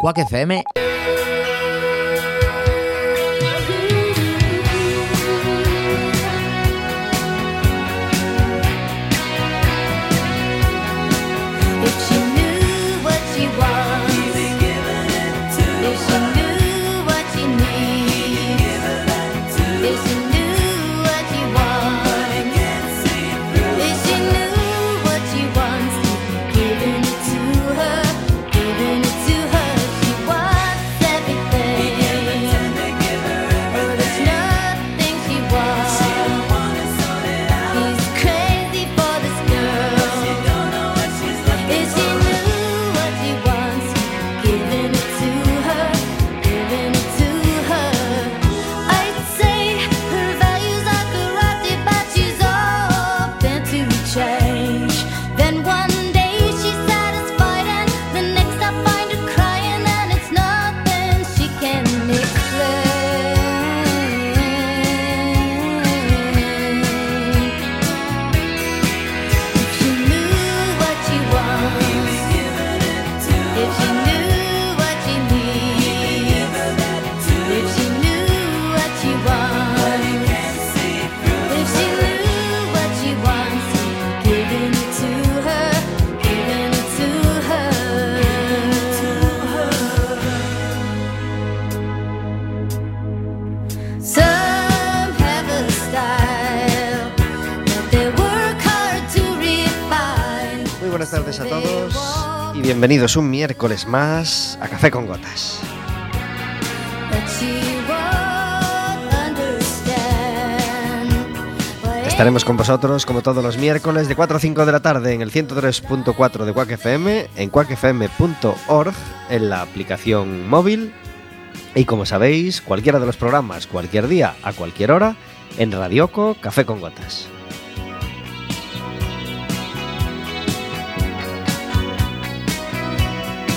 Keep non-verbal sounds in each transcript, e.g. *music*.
Quack FM bienvenidos un miércoles más a Café con Gotas. Estaremos con vosotros como todos los miércoles de 4 a 5 de la tarde en el 103.4 de Quack FM, en quackfm.org, en la aplicación móvil y como sabéis, cualquiera de los programas, cualquier día, a cualquier hora, en Radioco Café con Gotas.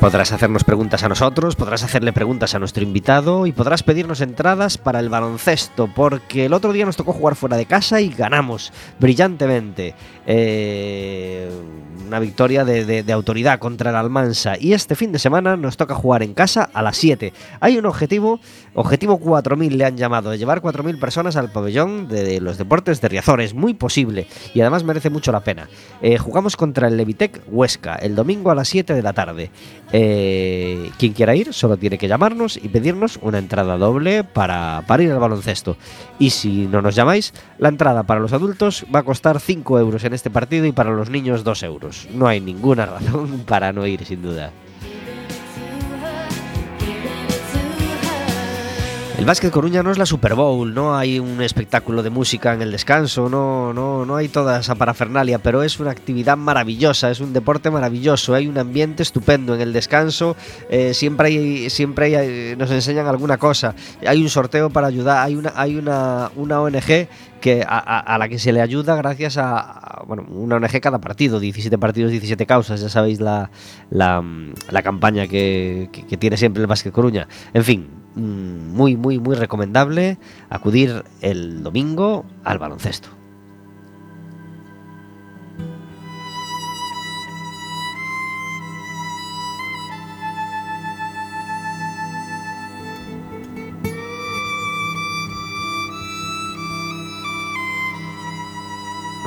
Podrás hacernos preguntas a nosotros, podrás hacerle preguntas a nuestro invitado y podrás pedirnos entradas para el baloncesto, porque el otro día nos tocó jugar fuera de casa y ganamos brillantemente. Eh, una victoria de, de- de autoridad contra el Almansa. Y este fin de semana nos toca jugar en casa a las 7. Hay un objetivo, objetivo 4000 le han llamado, de llevar 4000 personas al pabellón de, los deportes de Riazor. Es muy posible y además merece mucho la pena. Eh, jugamos contra el Levitec Huesca el domingo a las 7 de la tarde. Eh, quien quiera ir solo tiene que llamarnos y pedirnos una entrada doble para, para ir al baloncesto. Y si no nos llamáis, la entrada para los adultos va a costar 5 euros en este partido y para los niños 2 euros. No hay ninguna *laughs* razón para no ir, sin duda. El Básquet Coruña no es la Super Bowl, no hay un espectáculo de música en el descanso, no, no, no hay toda esa parafernalia, pero es una actividad maravillosa, es un deporte maravilloso, hay un ambiente estupendo en el descanso, eh, siempre hay, siempre hay, eh, nos enseñan alguna cosa, hay un sorteo para ayudar, hay una, hay una, una ONG que a, la que se le ayuda gracias a, bueno, una ONG cada partido, 17 partidos, 17 causas, ya sabéis la, la, mm, la campaña que, que- que tiene siempre el Básquet Coruña. En fin, muy, muy, muy recomendable acudir el domingo al baloncesto.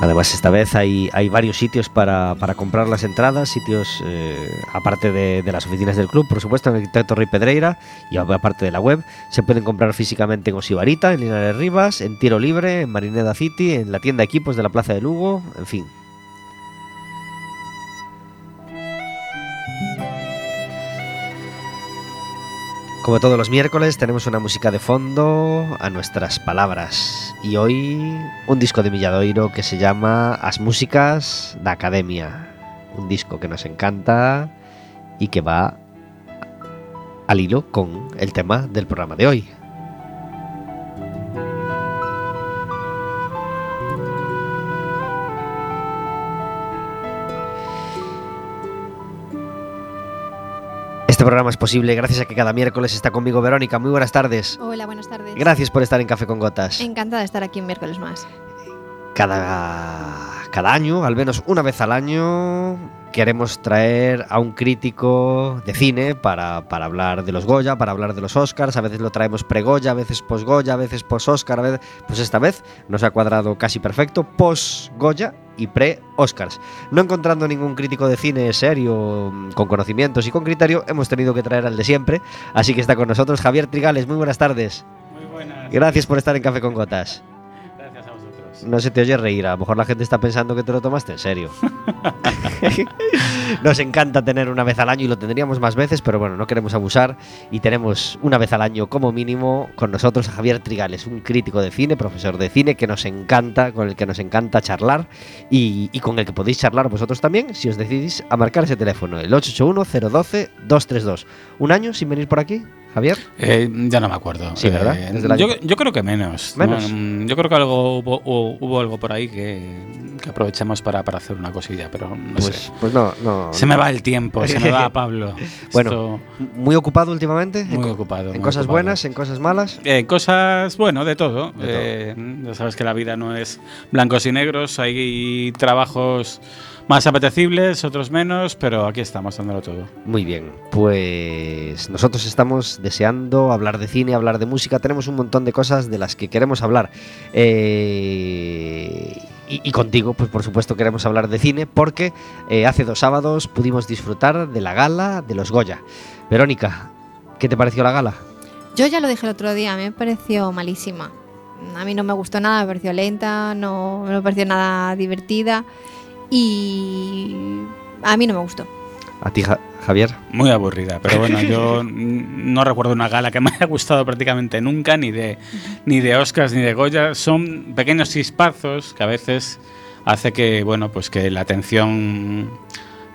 Además, esta vez hay, hay varios sitios para, comprar las entradas, sitios eh, aparte de, de las oficinas del club, por supuesto, en el Arquitecto Rey Pedreira y aparte de la web, se pueden comprar físicamente en Osibarita, en Linares Rivas, en Tiro Libre, en Marineda City, en la tienda Equipos de la Plaza de Lugo, en fin. Como todos los miércoles tenemos una música de fondo a nuestras palabras y hoy un disco de Milladoiro que se llama As Músicas da Academia, un disco que nos encanta y que va al hilo con el tema del programa de hoy. Este programa es posible gracias a que cada miércoles está conmigo Verónica. Muy buenas tardes. Hola, buenas tardes. Gracias por estar en Café con Gotas. Encantada de estar aquí un miércoles más. Cada, cada año, al menos una vez al año, queremos traer a un crítico de cine para, para hablar de los Goya, para hablar de los Oscars. A veces lo traemos pre-Goya, a veces post-Goya, a veces post-Oscar. A veces... Pues esta vez nos ha cuadrado casi perfecto post-Goya y pre-Oscars. No encontrando ningún crítico de cine serio, con conocimientos y con criterio, hemos tenido que traer al de siempre. Así que está con nosotros Javier Trigales. Muy buenas tardes. Muy buenas. Gracias por estar en Café con Gotas. No se te oye reír, a lo mejor la gente está pensando que te lo tomaste en serio. *laughs* Nos encanta tener una vez al año y lo tendríamos más veces, pero bueno, no queremos abusar y tenemos una vez al año como mínimo con nosotros a Javier Trigales, un crítico de cine, profesor de cine que nos encanta, con el que nos encanta charlar y, y con el que podéis charlar vosotros también si os decidís a marcar ese teléfono, el 881-012-232. ¿Un año sin venir por aquí, Javier? Eh, ya no me acuerdo. Sí, ¿verdad? Eh, yo, yo creo que menos. ¿Menos? Yo creo que algo hubo, hubo- hubo algo por ahí que, que aprovechamos para, para hacer una cosilla, pero no Pues, sé. pues no, no. Se me va el tiempo, se me va *laughs* Pablo. Bueno, Esto- Muy ocupado últimamente. Muy en, ocupado, En muy cosas ocupado. buenas, en cosas malas. Eh, cosas, bueno, de todo. De Eh, ya sabes que la vida no es blancos y negros, hay trabajos más apetecibles, otros menos, pero aquí estamos dándolo todo. Muy bien, pues nosotros estamos deseando hablar de cine, hablar de música, tenemos un montón de cosas de las que queremos hablar. Eh, y, y contigo, pues por supuesto queremos hablar de cine porque eh, hace dos sábados pudimos disfrutar de la gala de los Goya. Verónica, ¿qué te pareció la gala? Yo ya lo dije el otro día, me pareció malísima. A mí no me gustó nada, me pareció lenta, no no me pareció nada divertida y a mí no me gustó. A ti, Ja- Javier. Muy aburrida, pero bueno, *laughs* yo no recuerdo una gala que me haya gustado prácticamente nunca, ni de, ni de Oscars ni de Goya. Son pequeños chispazos que a veces hace que, bueno, pues que la atención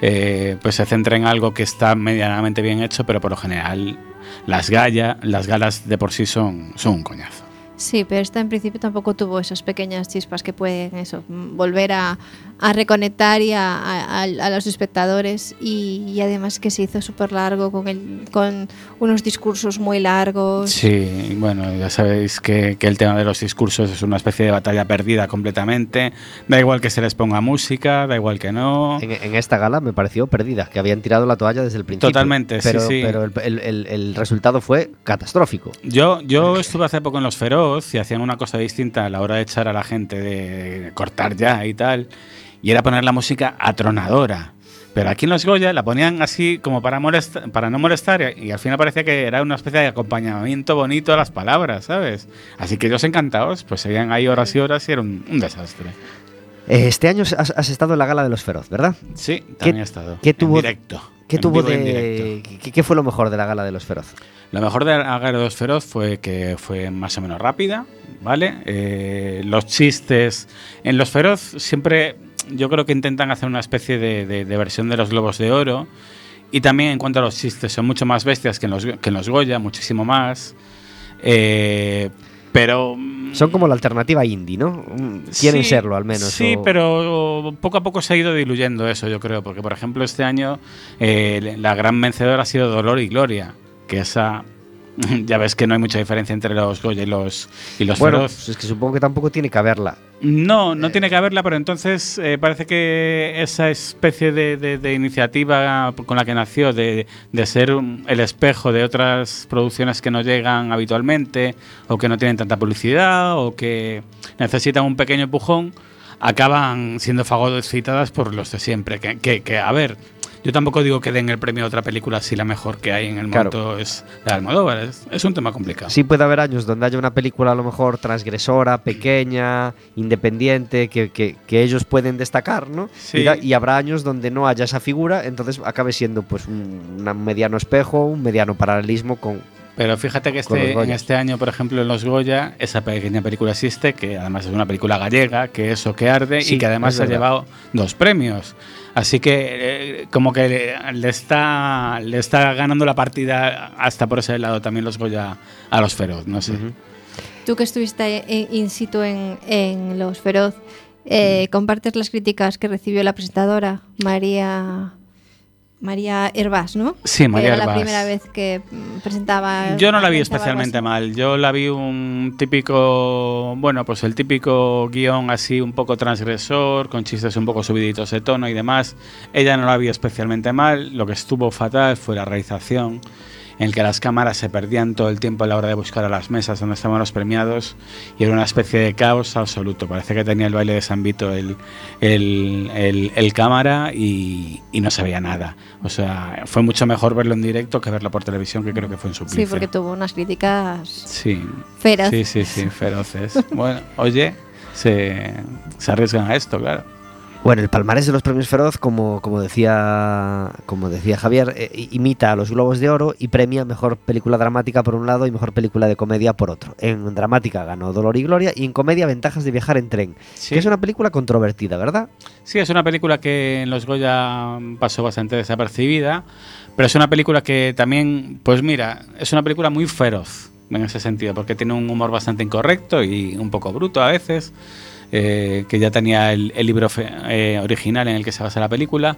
eh, pues se centre en algo que está medianamente bien hecho, pero por lo general las, galla, las galas de por sí son, son un coñazo. Sí, pero esta en principio tampoco tuvo esas pequeñas chispas que pueden eso, volver a, a reconectar y a, a- a los espectadores y, y además que se hizo súper largo con, el, con unos discursos muy largos. Sí, bueno, ya sabéis que, que el tema de los discursos es una especie de batalla perdida completamente. Da igual que se les ponga música, da igual que no. En, en esta gala me pareció perdida, que habían tirado la toalla desde el principio. Totalmente, sí, pero, sí. Pero el, el- el- el resultado fue catastrófico. Yo, yo estuve hace poco en Los Feroz y hacían una cosa distinta a la hora de echar a la gente de cortar ya y tal, y era poner la música atronadora. Pero aquí en Los Goya la ponían así como para, no molestar y al final parecía que era una especie de acompañamiento bonito a las palabras, ¿sabes? Así que ellos encantados, pues seguían ahí horas y horas y era un, un desastre. Eh, Este año has, has estado en la gala de los Feroz, ¿verdad? Sí, también he estado. qué tuvo- en directo. ¿Qué tuvo de. ¿qué, qué fue lo mejor de la gala de los Feroz? Lo mejor de Agar de los Feroz fue que fue más o menos rápida, ¿vale? Eh, los chistes en los Feroz siempre yo creo que intentan hacer una especie de, de- de versión de los Globos de Oro. Y también en cuanto a los chistes, son mucho más bestias que en los, que en los Goya, muchísimo más. Eh, pero... mm, Son como la alternativa indie, ¿no? Mm, Quieren Sí, serlo, al menos. Sí, o- pero poco a poco se ha ido diluyendo eso, yo creo. Porque, por ejemplo, este año eh, la gran vencedora ha sido Dolor y Gloria. Que esa. *laughs* Ya ves que no hay mucha diferencia entre los Goya y los, y los Bueno, Feroz. es que supongo que tampoco tiene que haberla. No, no tiene que haberla, pero entonces eh, parece que esa especie de, de- de iniciativa con la que nació, de, de ser un- el espejo de otras producciones que no llegan habitualmente, o que no tienen tanta publicidad, o que necesitan un pequeño empujón, acaban siendo fagocitadas por los de siempre. Que, que- que, a ver, yo tampoco digo que den el premio a otra película si la mejor que hay en el Claro. momento es la de Almodóvar. Es, es un tema complicado. Sí puede haber años donde haya una película a lo mejor transgresora, pequeña, independiente, que, que- que ellos pueden destacar, ¿no? Sí. Y, da- y habrá años donde no haya esa figura, entonces acabe siendo pues un, un mediano espejo, un mediano paralelismo con... Pero fíjate que este, en este año, por ejemplo, en los Goya, esa pequeña película existe, que además es una película gallega, que es O que arde, Sí, y que además ha llevado dos premios. Así que eh, como que le, le está, le está ganando la partida hasta por ese lado también los Goya a los Feroz, no sé. Tú que estuviste en- in situ en, en Los Feroz, eh, ¿compartes las críticas que recibió la presentadora María María Herbás, ¿no? Sí, María era la primera vez que presentaba. Yo no la vi especialmente mal. Yo la vi un típico, bueno, pues el típico guion así un poco transgresor, con chistes un poco subiditos de tono y demás. Ella no la vi especialmente mal. Lo que estuvo fatal fue la realización, en el que las cámaras se perdían todo el tiempo a la hora de buscar a las mesas donde estaban los premiados y era una especie de caos absoluto. Parece que tenía el baile de San Vito el, el, el- el cámara y, y no se veía nada. O sea, fue mucho mejor verlo en directo que verlo por televisión, que creo que fue en su Sí, porque tuvo unas críticas Sí. feras. Sí, sí, sí, feroces. bueno, oye, se, se arriesgan a esto, claro. Bueno, el palmarés de los premios Feroz, como, como, decía, como decía Javier, eh, imita a los Globos de Oro y premia mejor película dramática por un lado y mejor película de comedia por otro. En dramática ganó Dolor y Gloria y en comedia Ventajas de viajar en tren, Sí. que es una película controvertida, ¿verdad? Sí, es una película que en los Goya pasó bastante desapercibida, pero es una película que también, pues mira, es una película muy feroz en ese sentido, porque tiene un humor bastante incorrecto y un poco bruto a veces, eh, que ya tenía el, libro eh, original en el que se basa la película.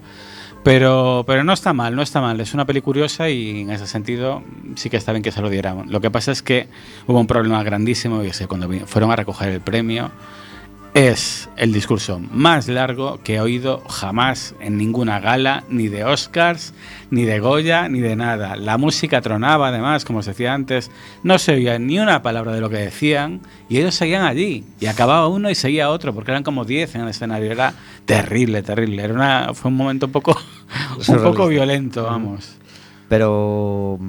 Pero, pero no está mal, no está mal. Es una peli curiosa y en ese sentido sí que está bien que se lo dieran. Lo que pasa es que hubo un problema grandísimo y es cuando fueron a recoger el premio es el discurso más largo que he oído jamás en ninguna gala, ni de Oscars, ni de Goya, ni de nada. La música tronaba, además, como os decía antes, no se oía ni una palabra de lo que decían y ellos seguían allí. Y acababa uno y seguía otro, porque eran como 10 en el escenario. Era terrible, terrible. Era una, fue un momento un poco, *laughs* un poco violento, vamos. Pero.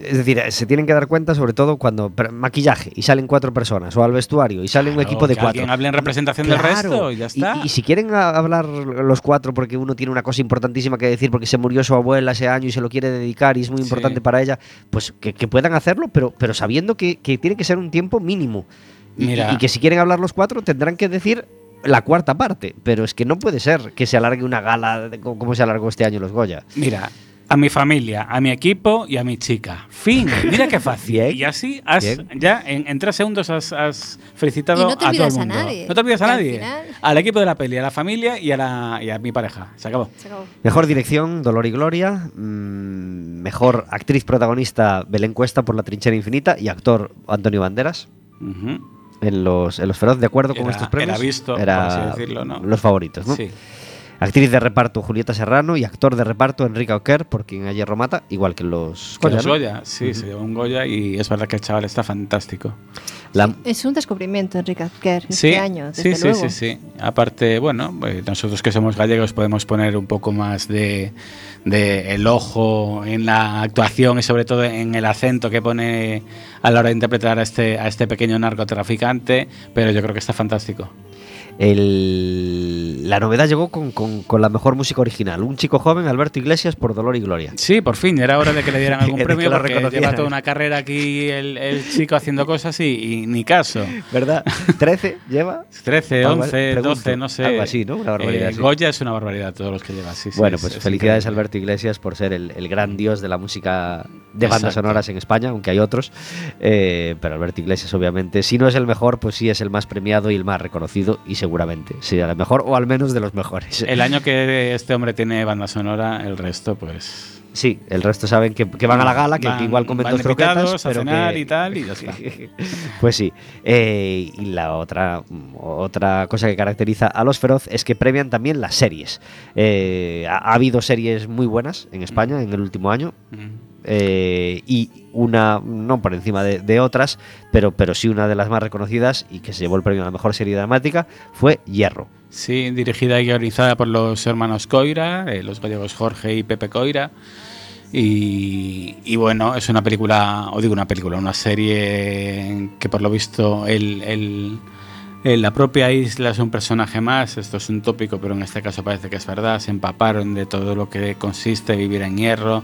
Es decir, eh, se tienen que dar cuenta, sobre todo cuando maquillaje y salen cuatro personas, o al vestuario y sale un equipo de que cuatro. alguien hable en representación del resto y ya está. Y, si quieren hablar los cuatro porque uno tiene una cosa importantísima que decir porque se murió su abuela ese año y se lo quiere dedicar y es muy Sí. importante para ella, pues que, que puedan hacerlo, pero, pero sabiendo que, que tiene que ser un tiempo mínimo. Y, Mira. y que si quieren hablar los cuatro tendrán que decir la cuarta parte, pero es que no puede ser que se alargue una gala de- como como se alargó este año los Goya. Mira, a mi familia, a mi equipo y a mi chica. Fin. Mira qué fácil. Bien. Y así has, Bien. ya en, en tres segundos has, has felicitado Y no te a todo el olvidas a mundo. nadie. No te olvidas a nadie. final- Al equipo de la peli, a la familia y a, la, y a mi pareja. Se acabó. Se acabó. Mejor dirección, Dolor y Gloria. mm, mejor actriz protagonista, Belén Cuesta por La Trinchera Infinita. Y actor, Antonio Banderas. En los, en los Feroz, de acuerdo con Era- estos premios. era visto, Era por así decirlo, ¿no? Los favoritos, ¿no? Sí. Actriz de reparto, Julieta Serrano. Y actor de reparto, Enrique Oquer, por quien ayer Romata. Igual que los Que Goya, los ¿no? Goya, sí, se llevó un Goya y es verdad que el chaval está fantástico. La- Es un descubrimiento, Enrique Azquer, Sí, este año, sí, desde sí, luego. sí, sí. Aparte, bueno, pues nosotros que somos gallegos podemos poner un poco más de, de el ojo en la actuación y sobre todo en el acento que pone a la hora de interpretar a este, a este pequeño narcotraficante, pero yo creo que está fantástico. El- la novedad llegó con, con- con la mejor música original. Un chico joven, Alberto Iglesias, por Dolor y Gloria. Sí, por fin, era hora de que le dieran *laughs* algún premio lo porque lleva toda una carrera aquí el, el chico haciendo cosas y, y ni caso. ¿Verdad? *laughs* ¿13 lleva? 13, Algo- 11, pregunto, 12, no sé. algo así, ¿no? Una barbaridad, Eh, sí. Goya es una barbaridad todos los que lleva, sí, bueno, es- pues es felicidades increíble. Alberto Iglesias por ser el, el gran dios de la música de bandas Exacto. sonoras en España, aunque hay otros. Eh, pero Alberto Iglesias, obviamente, si no es el mejor, pues sí es el más premiado y el más reconocido, y seguramente sea el mejor, o al menos de los mejores. El año que este hombre tiene banda sonora, el resto, pues. Sí, el resto saben que, que van a la gala, que, Van- igual comen dos croquetas, a pero cenar que- y tal, y ya está. *laughs* pues sí. Eh, y la otra, otra cosa que caracteriza a los Feroz es que premian también las series. Eh, ha, ha habido series muy buenas en España en el último año. Mm. Eh, y una, no por encima de, otras, pero, pero sí una de las más reconocidas y que se llevó el premio a la mejor serie dramática fue Hierro. Sí, dirigida y guionizada por los hermanos Coira, eh, los gallegos Jorge y Pepe Coira. Y, bueno, es una película, o digo una película, una serie que por lo visto el- el- la propia isla es un personaje más, esto es un tópico, pero en este caso parece que es verdad, se empaparon de todo lo que consiste vivir en hierro,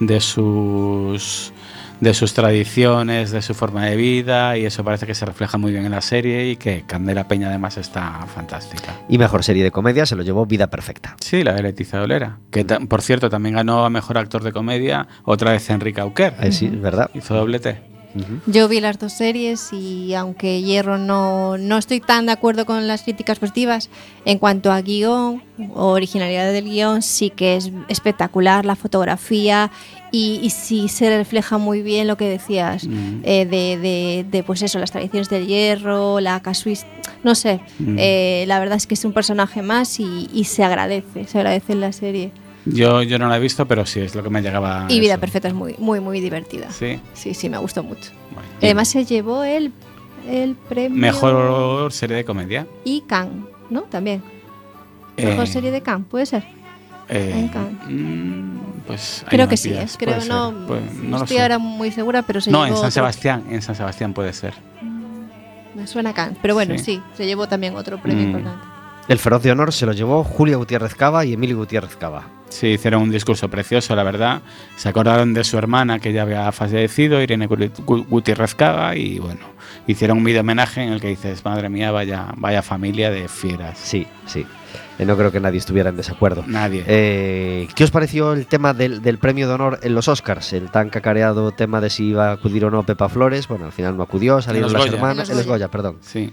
de sus de sus tradiciones, de su forma de vida y eso parece que se refleja muy bien en la serie y que Candela Peña además está fantástica. Y mejor serie de comedia se lo llevó Vida Perfecta. Sí, la de Leticia Dolera, que por cierto también ganó a Mejor Actor de Comedia otra vez Enrique Auquer. Eh, sí, es verdad. Hizo doblete. Yo vi las dos series y aunque Hierro no, no estoy tan de acuerdo con las críticas positivas, en cuanto a guion o originalidad del guion, sí que es espectacular la fotografía y, y sí se refleja muy bien lo que decías Mm. eh, de, de- de, pues eso, las tradiciones del hierro, la casuística, no sé, Mm. eh, la verdad es que es un personaje más y, y se agradece, se agradece en la serie. Yo, yo no la he visto, pero sí, es lo que me llegaba. y Vida eso. Perfecta es muy, muy, muy divertida. Sí. Sí, sí, me gustó mucho. Bueno. Además se llevó el, el premio Mejor serie de comedia. y Cannes, ¿no? También. Mejor Eh, serie de Cannes, puede ser. eh, mm, pues Creo que sí, ¿eh? creo no, no estoy ahora muy segura, pero se No, llevó en San otro- Sebastián, en San Sebastián puede ser. Me suena a Cannes, pero bueno, Sí. sí, se llevó también otro premio Mm. importante. El feroz de honor se lo llevó Julia Gutiérrez Cava y Emilio Gutiérrez Cava. Sí, hicieron un discurso precioso, la verdad. Se acordaron de su hermana que ya había fallecido, Irene Gu- Gu- Gutiérrez Cava, y bueno, hicieron un video homenaje en el que dices, madre mía, vaya, vaya familia de fieras. Sí, sí. Eh, no creo que nadie estuviera en desacuerdo. Nadie. Eh, ¿Qué os pareció el tema del, del premio de honor en los Oscars? El tan cacareado tema de si iba a acudir o no Pepa Flores. Bueno, al final no acudió, salieron las hermanas. En los En los Goya, perdón. Sí.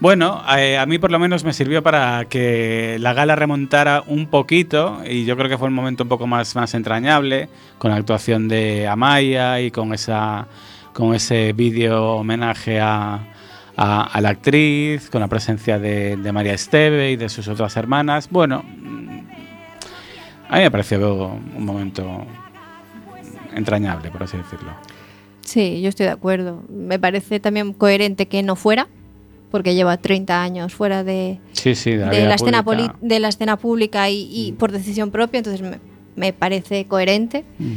Bueno, eh, a mí por lo menos me sirvió para que la gala remontara un poquito y yo creo que fue un momento un poco más, más entrañable con la actuación de Amaya y con esa con ese vídeo homenaje a, a- la actriz, con la presencia de, de María Esteve y de sus otras hermanas. Bueno, a mí me pareció un momento entrañable, por así decirlo. Sí, yo estoy de acuerdo. Me parece también coherente que no fuera, porque lleva 30 años fuera de, Sí, sí, de la, de la escena, poli- de la escena pública y, y por decisión propia, entonces me, me parece coherente. Mm.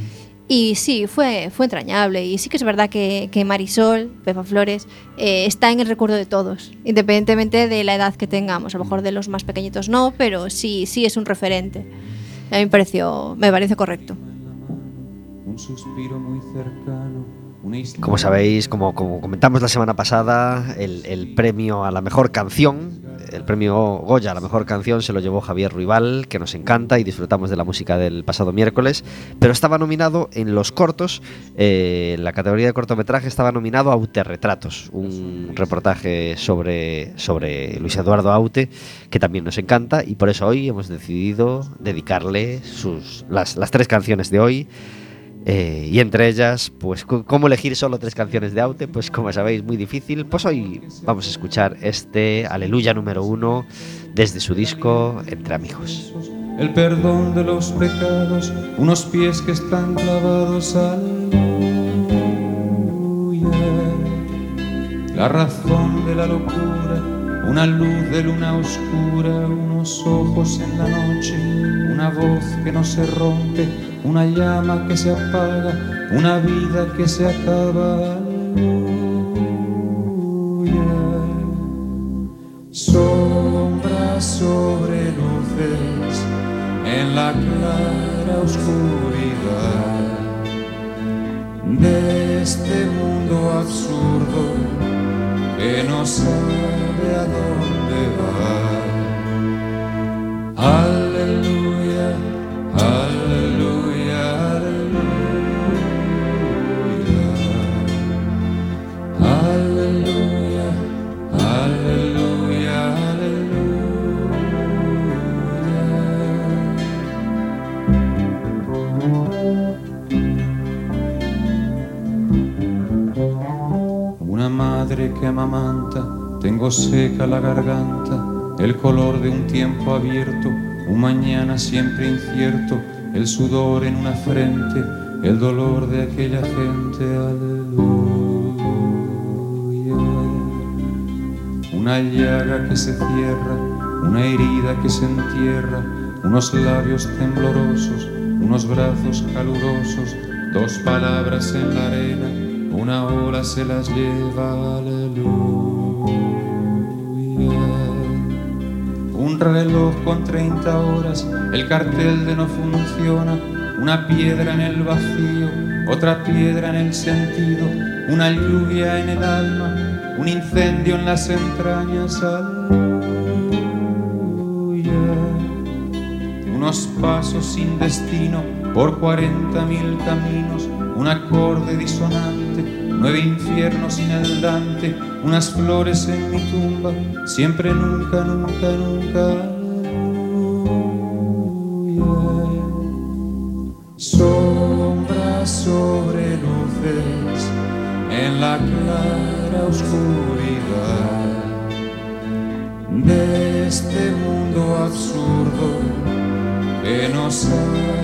Y sí, fue, fue entrañable. Y sí que es verdad que, que Marisol, Pepa Flores, eh, está en el recuerdo de todos, independientemente de la edad que tengamos. A lo mejor de los más pequeñitos no, pero sí, sí es un referente. A mí me pareció, me parece correcto. Un suspiro muy cercano, Como sabéis, como, como comentamos la semana pasada, el, el premio a la mejor canción, el premio Goya a la mejor canción se lo llevó Javier Ruibal, que nos encanta y disfrutamos de la música del pasado miércoles, pero estaba nominado en los cortos, eh, en la categoría de cortometraje estaba nominado a Autorretratos, un reportaje sobre, sobre Luis Eduardo Aute, que también nos encanta y por eso hoy hemos decidido dedicarle sus, las, las tres canciones de hoy. Eh, y entre ellas, pues, ¿cómo elegir solo tres canciones de Aute? Pues, como sabéis, muy difícil. Pues hoy vamos a escuchar este Aleluya número uno desde su disco Entre Amigos. el perdón de los pecados, unos pies que están clavados aleluya. La razón de la locura, una luz de luna oscura, ojos en la noche, una voz que no se rompe, una llama que se apaga, una vida que se acaba. Aleluya. Sombras sobre luces en la clara oscuridad de este mundo absurdo que no sabe a. Aleluya, aleluya, aleluya. Aleluya, aleluya, aleluya. Una madre que amamanta, tengo seca la garganta, el color de un tiempo abierto, un mañana siempre incierto, el sudor en una frente, el dolor de aquella gente, aleluya. Una llaga que se cierra, una herida que se entierra, unos labios temblorosos, unos brazos calurosos, dos palabras en la arena, una ola se las lleva, aleluya. Reloj con 30 horas, el cartel de no funciona, una piedra en el vacío, otra piedra en el sentido, una lluvia en el alma, un incendio en las entrañas, aleluya. Pasos sin destino por cuarenta mil caminos, un acorde disonante, nueve infiernos sin el Dante, unas flores en mi tumba, siempre, nunca, nunca, nunca. Sombras sobre luces en la clara oscuridad de este mundo absurdo que no sabe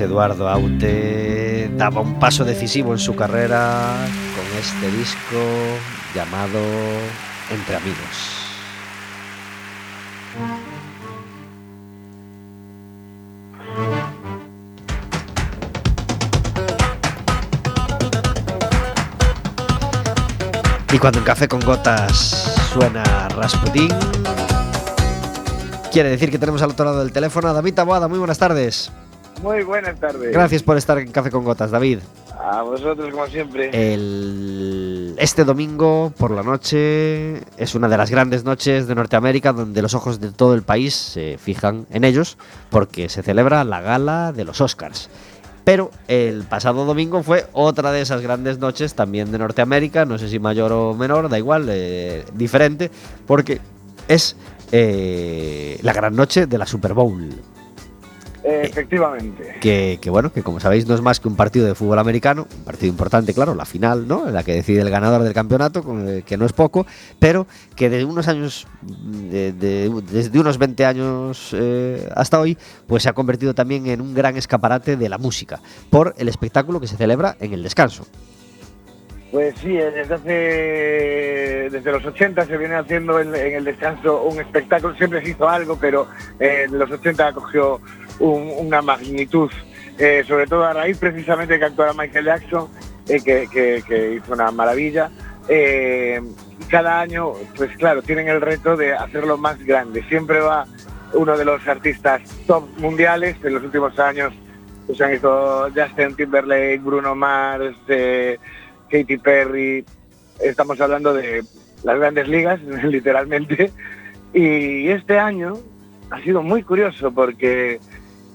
Eduardo Aute daba un paso decisivo en su carrera con este disco llamado Entre Amigos. Y cuando en Café con Gotas suena Rasputín, quiere decir que tenemos al otro lado del teléfono a David Taboada. Muy buenas tardes. Muy buenas tardes. Gracias por estar en Café con Gotas, David. A vosotros, como siempre. El- Este domingo por la noche es una de las grandes noches de Norteamérica donde los ojos de todo el país se fijan en ellos porque se celebra la gala de los Oscars. Pero el pasado domingo fue otra de esas grandes noches también de Norteamérica, no sé si mayor o menor, da igual, eh, diferente, porque es eh, la gran noche de la Super Bowl. Efectivamente. que, que, bueno, que como sabéis no es más que un partido de fútbol americano, un partido importante, claro, la final, ¿no? En la que decide el ganador del campeonato, que no es poco, pero que de unos años, de- de- desde unos 20 años eh, hasta hoy, pues se ha convertido también en un gran escaparate de la música, por el espectáculo que se celebra en el descanso. Pues sí, eh, desde hace desde los 80 se viene haciendo en, en el descanso un espectáculo, siempre se hizo algo, pero eh, en los 80 cogió un- una magnitud, eh, sobre todo a raíz precisamente que actuara Michael Jackson, eh, que, hizo una maravilla. Eh, cada año, pues claro, tienen el reto de hacerlo más grande. Siempre va uno de los artistas top mundiales en los últimos años. Pues han hizo Justin Timberlake, Bruno Mars, Katy Perry. Estamos hablando de las grandes ligas, *laughs* literalmente. Y este año ha sido muy curioso porque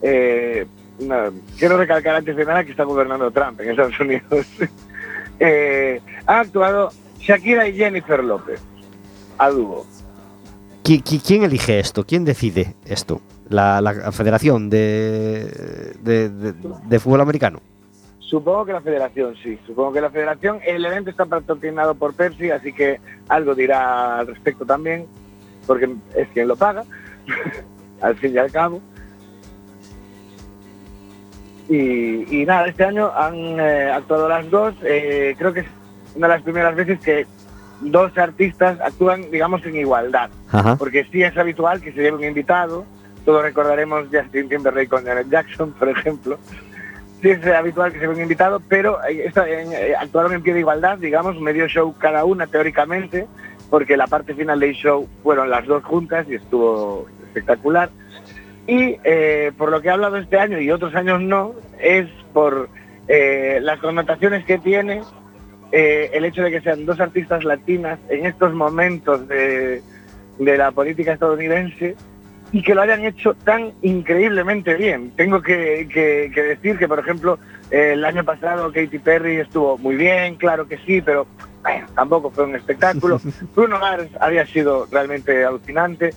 eh, no, quiero recalcar antes de nada que está gobernando Trump en Estados Unidos. *laughs* Eh, ha actuado Shakira y Jennifer López a dúo. ¿Qui- qui- ¿Quién elige esto? ¿Quién decide esto? ¿La, la Federación de, de- de- de Fútbol Americano? Supongo que la federación, sí. Supongo que la federación. El evento está patrocinado por Pepsi, así que algo dirá al respecto también, porque es quien lo paga, *laughs* al fin y al cabo. Y, y nada, este año han eh, actuado las dos. eh, creo que es una de las primeras veces que dos artistas actúan, digamos, en igualdad. Ajá. Porque sí es habitual que se lleve un invitado. Todos recordaremos Justin Timberlake con Janet Jackson, *laughs* por ejemplo. Sí es habitual que se lleve un invitado, pero esta- eh, actuaron en pie de igualdad, digamos, medio show cada una teóricamente, porque la parte final del show fueron las dos juntas y estuvo espectacular. Y eh, por lo que he hablado este año y otros años no, es por eh, las connotaciones que tiene eh, el hecho de que sean dos artistas latinas en estos momentos de, de la política estadounidense y que lo hayan hecho tan increíblemente bien. Tengo que, que- que decir que, por ejemplo, eh, el año pasado Katy Perry estuvo muy bien, claro que sí, pero bueno, tampoco fue un espectáculo. *laughs* Bruno Mars había sido realmente alucinante,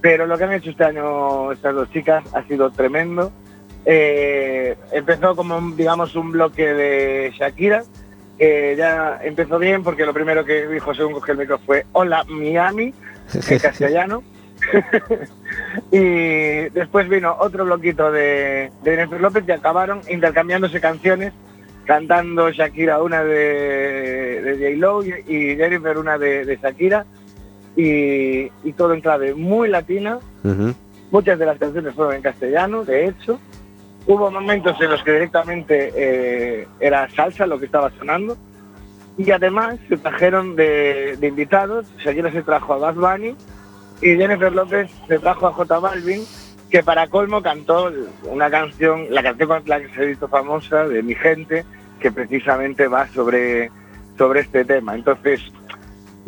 pero lo que han hecho este año estas dos chicas ha sido tremendo. Eh, empezó como, digamos, un bloque de Shakira, que ya empezó bien porque lo primero que dijo según cogió el micro fue Hola Miami, *laughs* en castellano. *laughs* y después vino otro bloquito de, de Jennifer López y acabaron intercambiándose canciones, cantando Shakira una de, de J-Lo y, Jennifer una de, de Shakira. Y, y todo en clave muy latina. Muchas de las canciones fueron en castellano, de hecho. Hubo momentos en los que directamente eh, era salsa lo que estaba sonando. Y además se trajeron de, de invitados, Shakira se trajo a Bad Bunny Y Jennifer López se trajo a J Balvin, que para colmo cantó una canción, la canción con la que se ha visto famosa, de Mi Gente, que precisamente va sobre, sobre este tema. Entonces,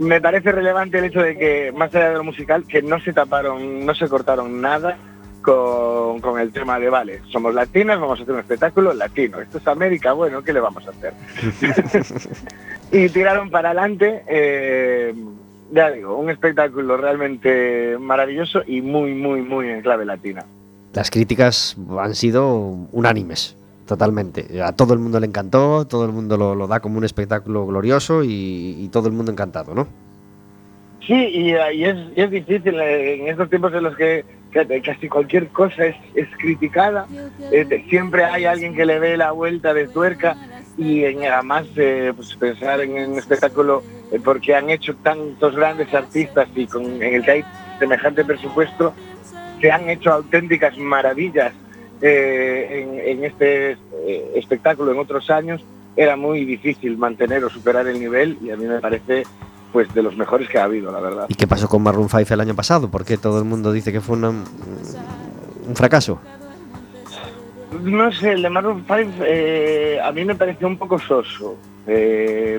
me parece relevante el hecho de que, más allá de lo musical, que no se taparon, no se cortaron nada con, con el tema de, vale, somos latinas, vamos a hacer un espectáculo latino. Esto es América, bueno, ¿qué le vamos a hacer? *laughs* y tiraron para adelante, eh, ya digo, un espectáculo realmente maravilloso y muy, muy, muy en clave latina. Las críticas han sido unánimes, totalmente. A todo el mundo le encantó, todo el mundo lo, da como un espectáculo glorioso y, todo el mundo encantado, ¿no? Sí, y, eh, es, difícil eh, en estos tiempos en los que casi cualquier cosa es, criticada, eh, siempre hay alguien que le ve la vuelta de tuerca y en- además eh, pues pensar en un espectáculo porque han hecho tantos grandes artistas y con, en el que hay semejante presupuesto, que han hecho auténticas maravillas eh, en, en este eh, espectáculo en otros años, era muy difícil mantener o superar el nivel y a mí me parece pues de los mejores que ha habido, la verdad. ¿Y qué pasó con Maroon 5 el año pasado? ¿Por qué todo el mundo dice que fue una- un fracaso? No sé, el de Maroon 5 eh, a mí me pareció un poco soso. Se,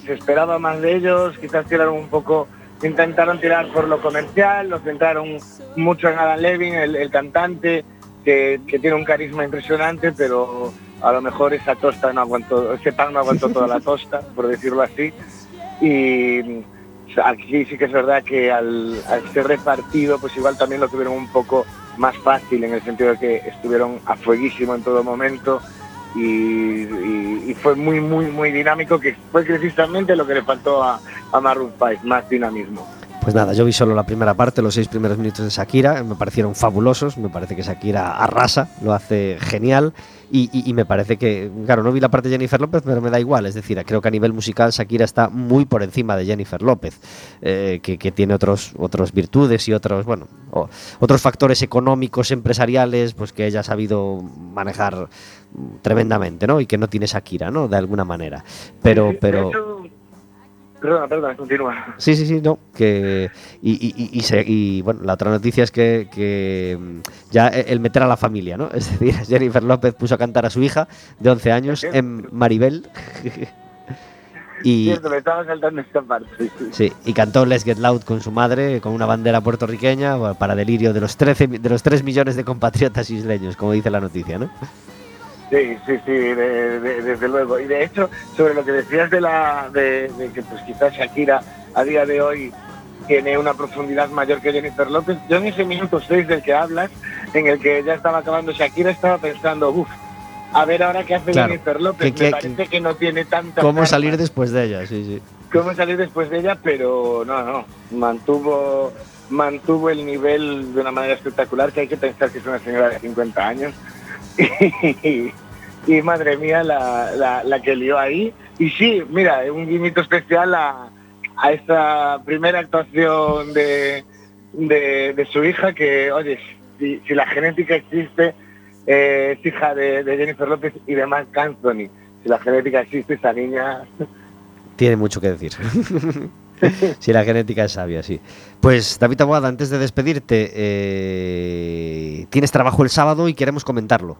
se esperaba más de ellos, quizás tiraron un poco, intentaron tirar por lo comercial, lo centraron mucho en Adam Levin, el, el cantante, que, tiene un carisma impresionante, pero a lo mejor esa tosta no aguantó, ese pan no aguantó toda la tosta, por decirlo así. Y aquí sí que es verdad que al, ser repartido, pues igual también lo tuvieron un poco más fácil en el sentido de que estuvieron a fueguísimo en todo momento y, fue muy, muy, muy dinámico, que fue precisamente lo que le faltó a, a Maroon 5, más dinamismo. Pues nada, yo vi solo la primera parte, los seis primeros minutos de Shakira, me parecieron fabulosos, me parece que Shakira arrasa, lo hace genial y, y- y me parece que, claro, no vi la parte de Jennifer López, pero me da igual, es decir, creo que a nivel musical Shakira está muy por encima de Jennifer López, eh, que, que tiene otros, otros virtudes y otros, bueno, otros factores económicos, empresariales, pues que ella ha sabido manejar tremendamente, ¿no? Y que no tiene Shakira, ¿no? De alguna manera. Pero, pero... perdona, perdona, continúa. Sí, sí, sí, no. Que, y, y- se- y, bueno, la otra noticia es que, que, mm, ya el meter a la familia, ¿no? *laughs* Es decir, Jennifer López puso a cantar a su hija de 11 años en Maribel. *laughs* y, Cierto, me estaba saltando esta parte. sí, y cantó Let's Get Loud con su madre, con una bandera puertorriqueña, para delirio de los, 13, mi- de los 3 millones de compatriotas isleños, como dice la noticia, ¿no? Sí, sí, sí, de- de- desde luego. Y de hecho, sobre lo que decías de la de, de que pues quizás Shakira a día de hoy tiene una profundidad mayor que Jennifer López, yo en ese minuto 6 del que hablas, en el que ya estaba acabando Shakira, estaba pensando, uff, a ver ahora qué hace Claro, Jennifer López. que- Me parece que no tiene tanta ¿Cómo salir después de ella? Sí, sí. cómo salir después de ella, pero no, no, mantuvo mantuvo el nivel de una manera espectacular, que hay que pensar que es una señora de 50 años. Y, *laughs* y madre mía, la, la, la que lió ahí. Y sí, mira, un guiñito especial a, a esta primera actuación de, de, de su hija, que, oye, si, si la genética existe, eh, es hija de, de Jennifer López y de Mark Anthony. Si la genética existe, esa niña Tiene mucho que decir. *laughs* *laughs* si la genética es sabia, sí. Pues David Aguada, antes de despedirte, eh, tienes trabajo el sábado y queremos comentarlo.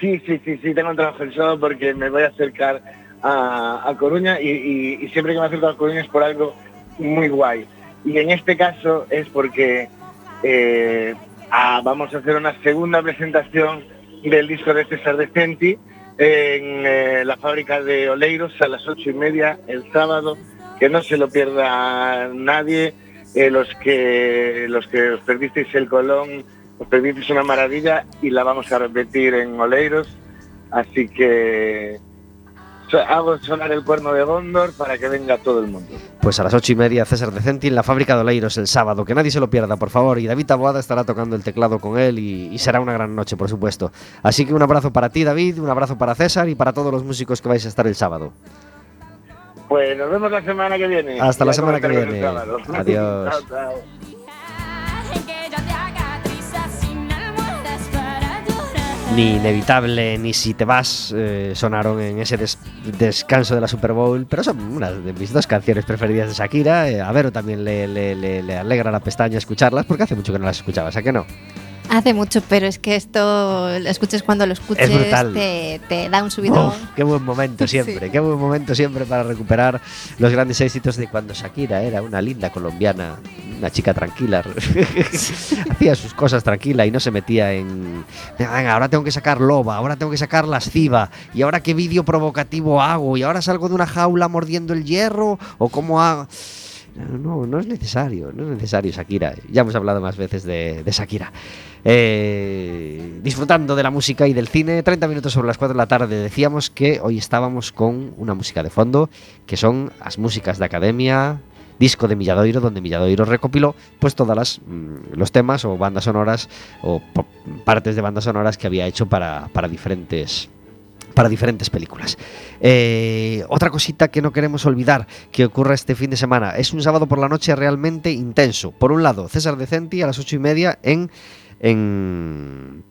Sí, sí, sí, sí, tengo trabajo el sábado porque me voy a acercar a, a Coruña y, y- y siempre que me acerco a Coruña es por algo muy guay. Y en este caso es porque eh, ah, vamos a hacer una segunda presentación del disco de César Decenti en eh, la fábrica de Oleiros a las ocho y media el sábado, que no se lo pierda nadie. Eh, los que los que os perdisteis el Colón, os perdisteis una maravilla y la vamos a repetir en Oleiros. Así que hago sonar el cuerno de Gondor para que venga todo el mundo. Pues a las ocho y media, César Decenti en la fábrica de Oleiros el sábado. Que nadie se lo pierda, por favor. Y David Taboada estará tocando el teclado con él y, y será una gran noche, por supuesto. Así que un abrazo para ti, David, un abrazo para César y para todos los músicos que vais a estar el sábado. Pues nos vemos la semana que viene. Hasta la semana que viene. *laughs* Adiós. Ni Inevitable ni Si te vas eh, sonaron en ese des- descanso de la Super Bowl, pero son una de mis dos canciones preferidas de Shakira. Eh, a Vero también le, le- le- le alegra la pestaña escucharlas porque hace mucho que no las escuchaba, ¿a que no? Hace mucho, pero es que esto lo escuches cuando lo escuches, brutal. te, te da un subidón. Uf, qué buen momento *laughs* siempre, Sí. qué buen momento siempre para recuperar los grandes éxitos de cuando Shakira era una linda colombiana, una chica tranquila. *laughs* Hacía sus cosas tranquila y no se metía en. "Venga, ahora tengo que sacar loba, ahora tengo que sacar lasciva, y ahora qué vídeo provocativo hago, y ahora salgo de una jaula mordiendo el hierro, o cómo hago. No, no es necesario, no es necesario Shakira. Ya hemos hablado más veces de, Shakira. Eh, disfrutando de la música y del cine, 30 minutos sobre las 4 de la tarde. Decíamos que hoy estábamos con una música de fondo, que son las músicas de Academia, disco de Milladoiro, donde Milladoiro recopiló pues todas las mm, los temas o bandas sonoras o partes de bandas sonoras que había hecho para, para diferentes para diferentes películas. Eh, otra cosita que no queremos olvidar que ocurre este fin de semana es un sábado por la noche realmente intenso. Por un lado, César Decenti a las ocho y media en, en,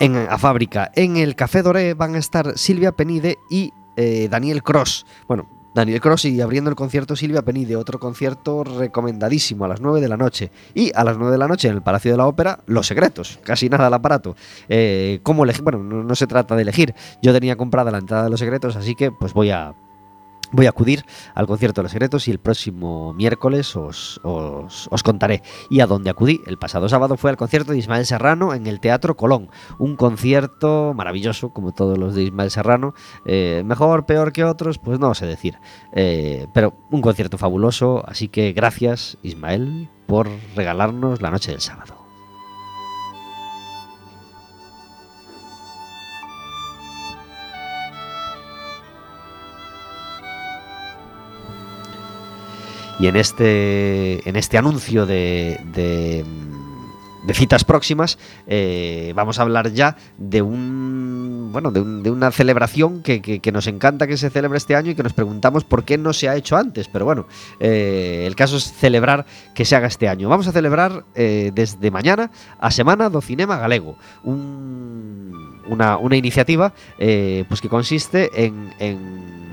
en a fábrica. En el Café Doré van a estar Silvia Penide y eh, Daniel Cross. Bueno, Daniel Cross y abriendo el concierto Silvia Penide, otro concierto recomendadísimo a las 9 de la noche. Y a las 9 de la noche en el Palacio de la Ópera, Los Secretos, casi nada al aparato. Eh, ¿Cómo elegir? Bueno, no, no se trata de elegir. Yo tenía comprada la entrada de Los Secretos, así que pues voy a, voy a acudir al concierto de Los Secretos y el próximo miércoles os, os- os contaré. Y a donde acudí el pasado sábado fue al concierto de Ismael Serrano en el Teatro Colón. Un concierto maravilloso, como todos los de Ismael Serrano. Eh, mejor, peor que otros, pues no sé decir. Eh, pero un concierto fabuloso, así que gracias Ismael por regalarnos la noche del sábado. Y en este, en este anuncio de, de, de citas próximas, eh, vamos a hablar ya de un bueno, de, un- de una celebración que, que- que nos encanta que se celebre este año y que nos preguntamos por qué no se ha hecho antes. Pero bueno, eh, el caso es celebrar que se haga este año. Vamos a celebrar eh, desde mañana a Semana do Cinema Galego. Un- una, una iniciativa eh, pues que consiste en- en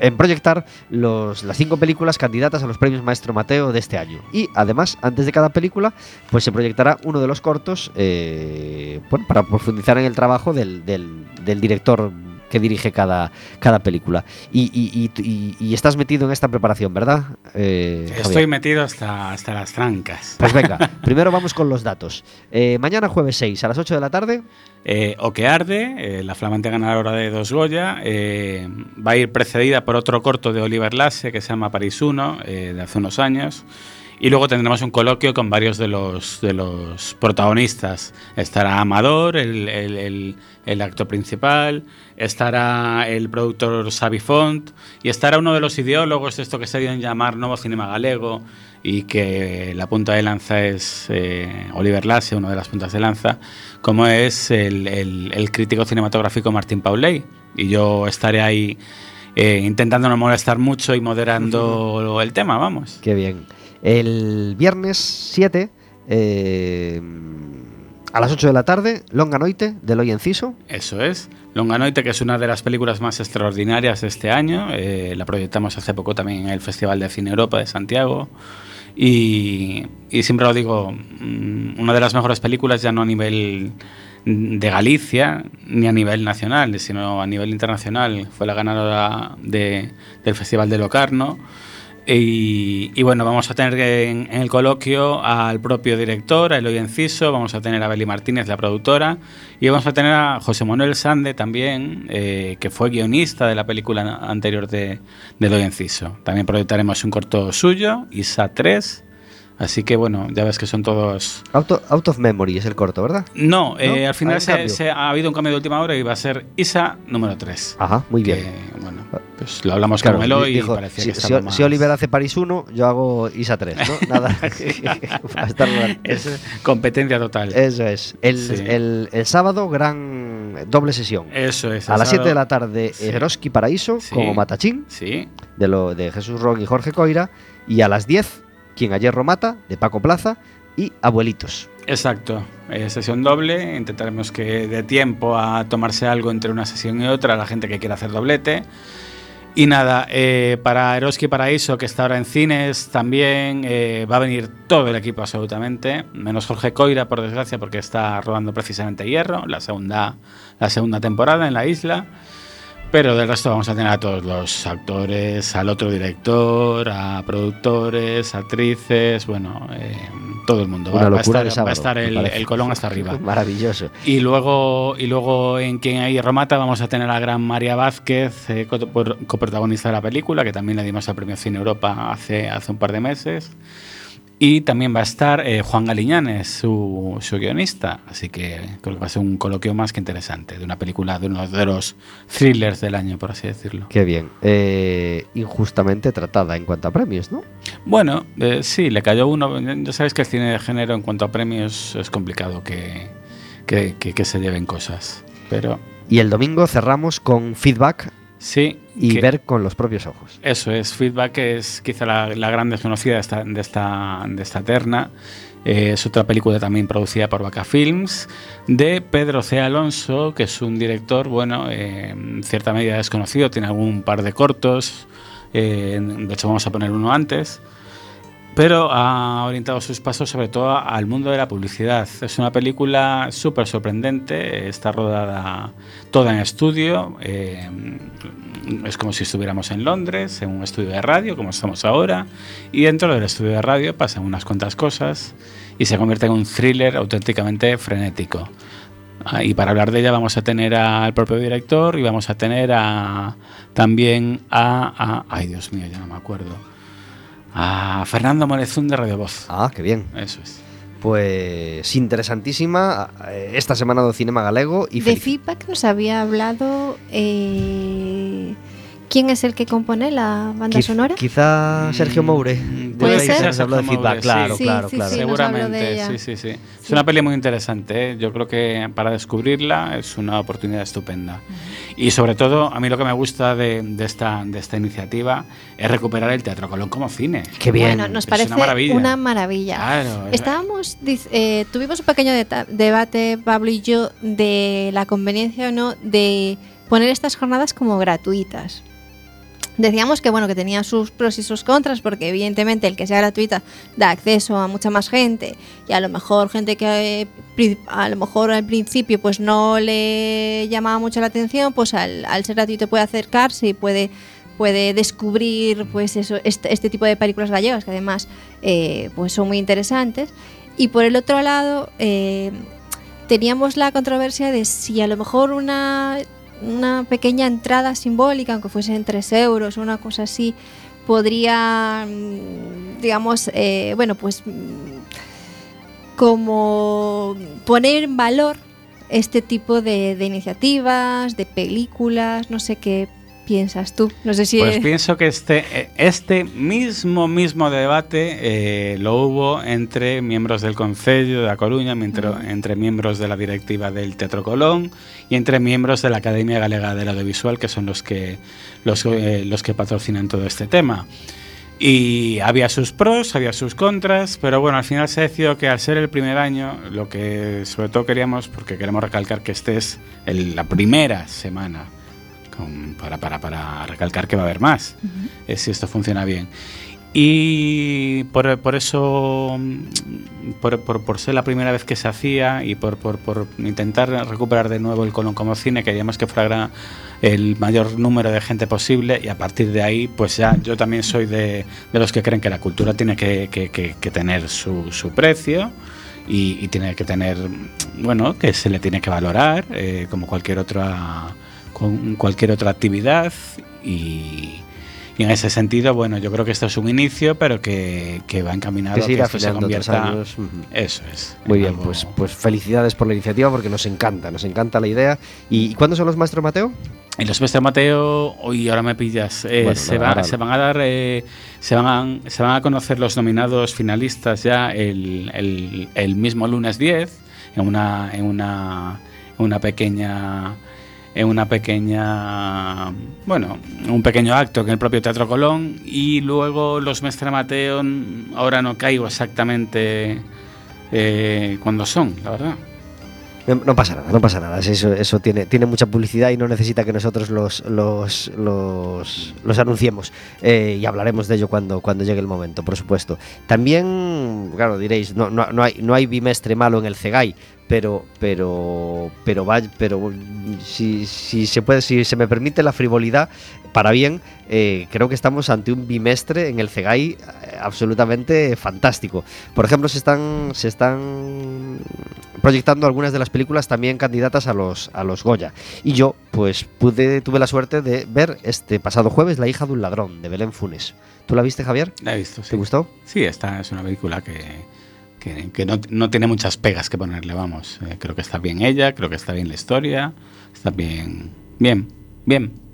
en proyectar los, las cinco películas candidatas a los premios Maestro Mateo de este año. Y además, antes de cada película, pues se proyectará uno de los cortos eh, bueno, para profundizar en el trabajo del, del- del director que dirige cada, cada película. Y, y- y- y- y estás metido en esta preparación, ¿verdad? Eh? Estoy metido hasta, hasta las trancas. Pues venga, *laughs* primero vamos con los datos. Eh, mañana jueves 6 a las 8 de la tarde. Eh, o que arde, la flamante ganadora de Dos Goya, va a ir precedida por otro corto de Oliver Lasse que se llama París 1, eh, de hace unos años. Y luego tendremos un coloquio con varios de los, de los protagonistas. Estará Amador, el, el- el- el actor principal, estará el productor Xavi Font y estará uno de los ideólogos de esto que se dio en llamar Nuevo Cinema Galego y que la punta de lanza es eh, Oliver Lasse, una de las puntas de lanza, como es el, el- el crítico cinematográfico Martín Pauley. Y yo estaré ahí eh, intentando no molestar mucho y moderando el tema, vamos. Qué bien. El viernes 7 eh, a las 8 de la tarde, Longa Noite de Loy Enciso. Eso es. Longanoite, que es una de las películas más extraordinarias de este año. eh, la proyectamos hace poco también en el Festival de Cine Europa de Santiago. Y, y siempre lo digo, mm, una de las mejores películas ya no a nivel de Galicia ni a nivel nacional, sino a nivel internacional. Fue la ganadora de- del Festival de Locarno. Y, y bueno, vamos a tener en, en el coloquio al propio director, a Eloy Enciso, vamos a tener a Beli Martínez, la productora, y vamos a tener a José Manuel Sande también, eh, que fue guionista de la película anterior de, de Eloy Enciso. También proyectaremos un corto suyo, ISA 3, así que bueno, ya ves que son todos... Out, out of Memory es el corto, ¿verdad? No, eh, al final ¿Hay un se, ha habido un cambio de última hora y va a ser ISA número 3. Ajá, muy bien. Que, bueno, pues lo hablamos Claro, con dijo, y parecía si, que si- estaba si más- Oliver hace París 1, yo hago ISA 3, ¿no? *laughs* Nada. *laughs* *laughs* Es competencia total. Eso es. El, Sí. el- el sábado, gran doble sesión. Eso es. A las 7 de la tarde, Sí. Eroski Paraíso, Sí. como Matachín, Sí, de, lo, de Jesús Ron y Jorge Coira. Y a las 10, Quien ayer mata, de Paco Plaza. Y Abuelitos. Exacto, eh, sesión doble, intentaremos que dé tiempo a tomarse algo entre una sesión y otra, la gente que quiera hacer doblete. Y nada, eh, para Eroski Paraíso, que está ahora en cines, también eh, va a venir todo el equipo absolutamente, menos Jorge Coira, por desgracia, porque está rodando precisamente Hierro, la segunda, la segunda temporada en la isla. Pero del resto vamos a tener a todos los actores, al otro director, a productores, actrices, bueno, eh, todo el mundo. Una Va, va a locura estar, va a sábado, estar el, el colón hasta *laughs* arriba. Maravilloso. Y luego, y luego en Quien hay Romata vamos a tener a gran María Vázquez, eh, coprotagonista de la película, que también le dimos el premio Cine Europa hace, hace un par de meses. Y también va a estar eh, Juan Galiñanes, su, su guionista. Así que creo que va a ser un coloquio más que interesante de una película, de uno de los thrillers del año, por así decirlo. Qué bien. Eh, injustamente tratada en cuanto a premios, ¿no? Bueno, eh, sí, le cayó uno. Ya sabéis que el cine de género en cuanto a premios es complicado que, que, que- que se lleven cosas. Pero Y el domingo cerramos con feedback sí. Y que- ver con los propios ojos. Eso es, Feedback es quizá la, la gran desconocida de esta, de esta, de esta terna. Eh, es otra película también producida por Vaca Films, de Pedro C. Alonso, que es un director, bueno, eh, en cierta medida desconocido, tiene algún par de cortos, eh, de hecho vamos a poner uno antes, pero ha orientado sus pasos sobre todo al mundo de la publicidad. Es una película súper sorprendente, está rodada toda en estudio, eh, es como si estuviéramos en Londres, en un estudio de radio, como estamos ahora, y dentro del estudio de radio pasan unas cuantas cosas y se convierte en un thriller auténticamente frenético. Ah, Y para hablar de ella vamos a tener al propio director y vamos a tener a, también a, a- Ay, Dios mío, ya no me acuerdo. A Fernando Morezún de Radio Voz. Ah, qué bien. Eso es. Pues interesantísima eh, esta semana do cinema galego y de feedback nos había hablado. eh, ¿Quién es el que compone la banda Quiz- sonora? Quizá Sergio Moure. Mm, de ¿Puede ser? nos habló de feedback, Moure, claro, sí. claro, Sí, claro. sí, Seguramente, ella. sí, sí, sí. Es Sí. una peli muy interesante. ¿eh? Yo creo que para descubrirla es una oportunidad estupenda. Y sobre todo, a mí lo que me gusta de, de esta, de esta iniciativa es recuperar el Teatro Colón como cine. Qué bien. Bueno, nos Es una parece maravilla. una maravilla. Claro. Estábamos, eh, tuvimos un pequeño debate, Pablo y yo, de la conveniencia o no de poner estas jornadas como gratuitas. Decíamos que bueno que tenía sus pros y sus contras porque evidentemente el que sea gratuita da acceso a mucha más gente y a lo mejor gente que eh, a lo mejor al principio pues no le llamaba mucho la atención pues al, al ser gratuito puede acercarse y puede puede descubrir pues eso este, este tipo de películas gallegas que además eh, pues son muy interesantes. Y por el otro lado eh, teníamos la controversia de si a lo mejor una, una pequeña entrada simbólica, aunque fuesen 3 euros o una cosa así, podría, mm, digamos, eh, bueno, pues mm, como poner en valor este tipo de, de iniciativas, de películas, no sé qué piensas tú. No sé si... Pues pienso que este, eh, este mismo, mismo debate eh, lo hubo entre miembros del Concello de La Coruña, entre, entre miembros de la directiva del Teatro Colón y entre miembros de la Academia Galega del Audiovisual, que son los que, los, eh, los que patrocinan todo este tema. Y había sus pros, había sus contras, pero bueno, al final se decidió que al ser el primer año, lo que sobre todo queríamos, porque queremos recalcar que este es el- la primera semana, con- para, para, para recalcar que va a haber más, eh, si esto funciona bien. Y por, por eso, mm, por, por- por ser la primera vez que se hacía y por, por- por intentar recuperar de nuevo el Colón como cine, queríamos que fuera el mayor número de gente posible y a partir de ahí, pues ya yo también soy de, de los que creen que la cultura tiene que, que- que- que tener su, su precio y, y tiene que tener, bueno, que se le tiene que valorar eh, como cualquier otra, con cualquier otra actividad y, y en ese sentido, bueno, yo creo que esto es un inicio, pero que, que va encaminado Que a que esto se convierta. años. Eso es. Muy en bien, algo- pues, pues felicidades por la iniciativa porque nos encanta, nos encanta la idea. ¿Y cuándo son los maestros Mateo? En los Mestre Mateo, hoy ahora me pillas, eh, Bueno, se, va- se van a dar, eh, se, van a, se van a conocer los nominados finalistas ya el, el- el mismo lunes 10 en una, en una, en una pequeña en una pequeña bueno un pequeño acto en el propio Teatro Colón y luego los Mestre Mateo ahora no caigo exactamente eh, cuando son, la verdad. No, no pasa nada, no pasa nada. Eso, eso tiene, tiene mucha publicidad y no necesita que nosotros los, los, los, los anunciemos. Eh, y hablaremos de ello cuando, cuando llegue el momento, por supuesto. También, claro, diréis, no, no, no, hay, no hay bimestre malo en el CEGAI, pero, pero, pero, vaya, pero si, si se puede, si se me permite la frivolidad, para bien, eh, creo que estamos ante un bimestre en el CEGAI eh, absolutamente fantástico. Por ejemplo, se están, se están proyectando algunas de las películas también candidatas a los, a los Goya. Y yo, pues, pude, tuve la suerte de ver este pasado jueves La hija de un ladrón, de Belén Funes. ¿Tú la viste, Javier? La he visto, sí. ¿Te gustó? Sí, esta es una película que, que, no, no tiene muchas pegas que ponerle, vamos. Eh, creo que está bien ella, creo que está bien la historia, está bien, bien, bien.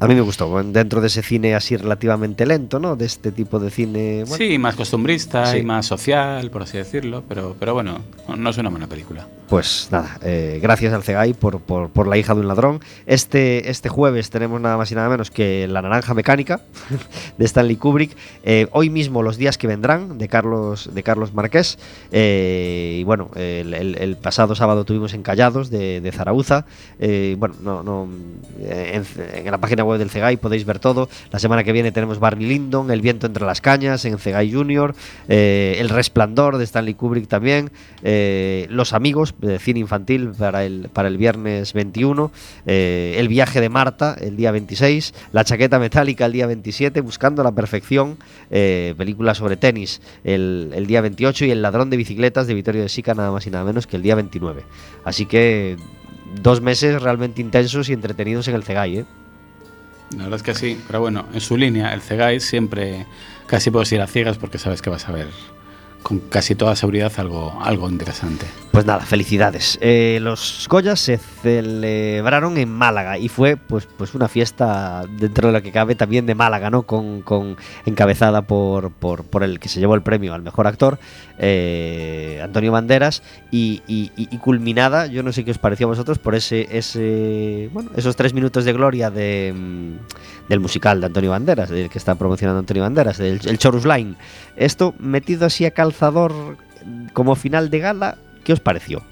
A mí me gustó, dentro de ese cine así relativamente lento, ¿no? De este tipo de cine... bueno, Sí, más costumbrista Sí. y más social, por así decirlo, pero, pero bueno, no es una buena película. Pues nada, eh, gracias al CEGAI por, por, por La hija de un ladrón. Este, este jueves tenemos nada más y nada menos que La naranja mecánica *laughs* de Stanley Kubrick. Eh, hoy mismo Los días que vendrán de Carlos, de Carlos Marqués. Eh, y bueno, el, el- el pasado sábado tuvimos Encallados de, de Zarauza. Bueno, no, no, en, en la página web del CEGAI podéis ver todo. La semana que viene tenemos Barney Lyndon, El viento entre las cañas en CEGAI Junior. eh, el resplandor de Stanley Kubrick también. eh, Los amigos de cine infantil para el, para el viernes 21. eh, el viaje de Marta el día 26. La chaqueta metálica el día 27. Buscando la perfección. eh, película sobre tenis el, el día 28. Y El ladrón de bicicletas de Vittorio de Sica nada más y nada menos que el día 29. Así que dos meses realmente intensos y entretenidos en el CEGAI. ¿eh? La verdad es que sí, pero bueno, en su línea, el Cegai siempre casi puedes ir a ciegas porque sabes que vas a ver con casi toda seguridad algo, algo interesante. Pues nada, felicidades. Eh, los Goyas se celebraron en Málaga y fue pues, pues una fiesta dentro de lo que cabe también de Málaga, ¿no? Con, con- encabezada por, por, por el que se llevó el premio al mejor actor, eh, Antonio Banderas, y, culminada, yo no sé qué os pareció a vosotros, por ese, ese bueno, esos tres minutos de gloria de, mm, del musical de Antonio Banderas, del que está promocionando Antonio Banderas, del el Chorus Line. Esto metido así a calzador como final de gala, ¿qué os pareció?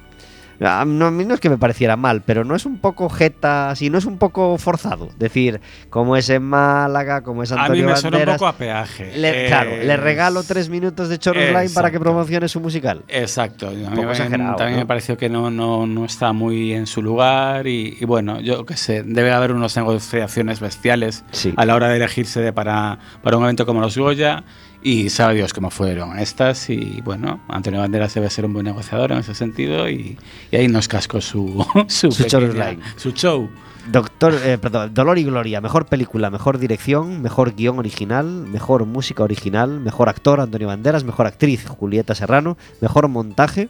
A no, a mí no es que me pareciera mal, pero no es un poco jeta, así no es un poco forzado. Decir, como es en Málaga, como es A mí Antonio me suena un poco a peaje. le- Eh, claro, le regalo tres minutos de Chorus Line para que promocione su musical. Exacto, a mí poco me- exagerado, también ¿no? me pareció que no, no, no está muy en su lugar y, y bueno, yo qué sé, debe haber unas negociaciones bestiales Sí. a la hora de elegirse de para, para un evento como los Goya y sabe Dios cómo fueron estas y bueno, Antonio Banderas debe ser un buen negociador en ese sentido y, y ahí nos cascó su, *laughs* su, Su pequeña- show. Doctor, eh, perdón, Dolor y Gloria, mejor película, mejor dirección, mejor guion original, mejor música original, mejor actor Antonio Banderas, mejor actriz Julieta Serrano, mejor montaje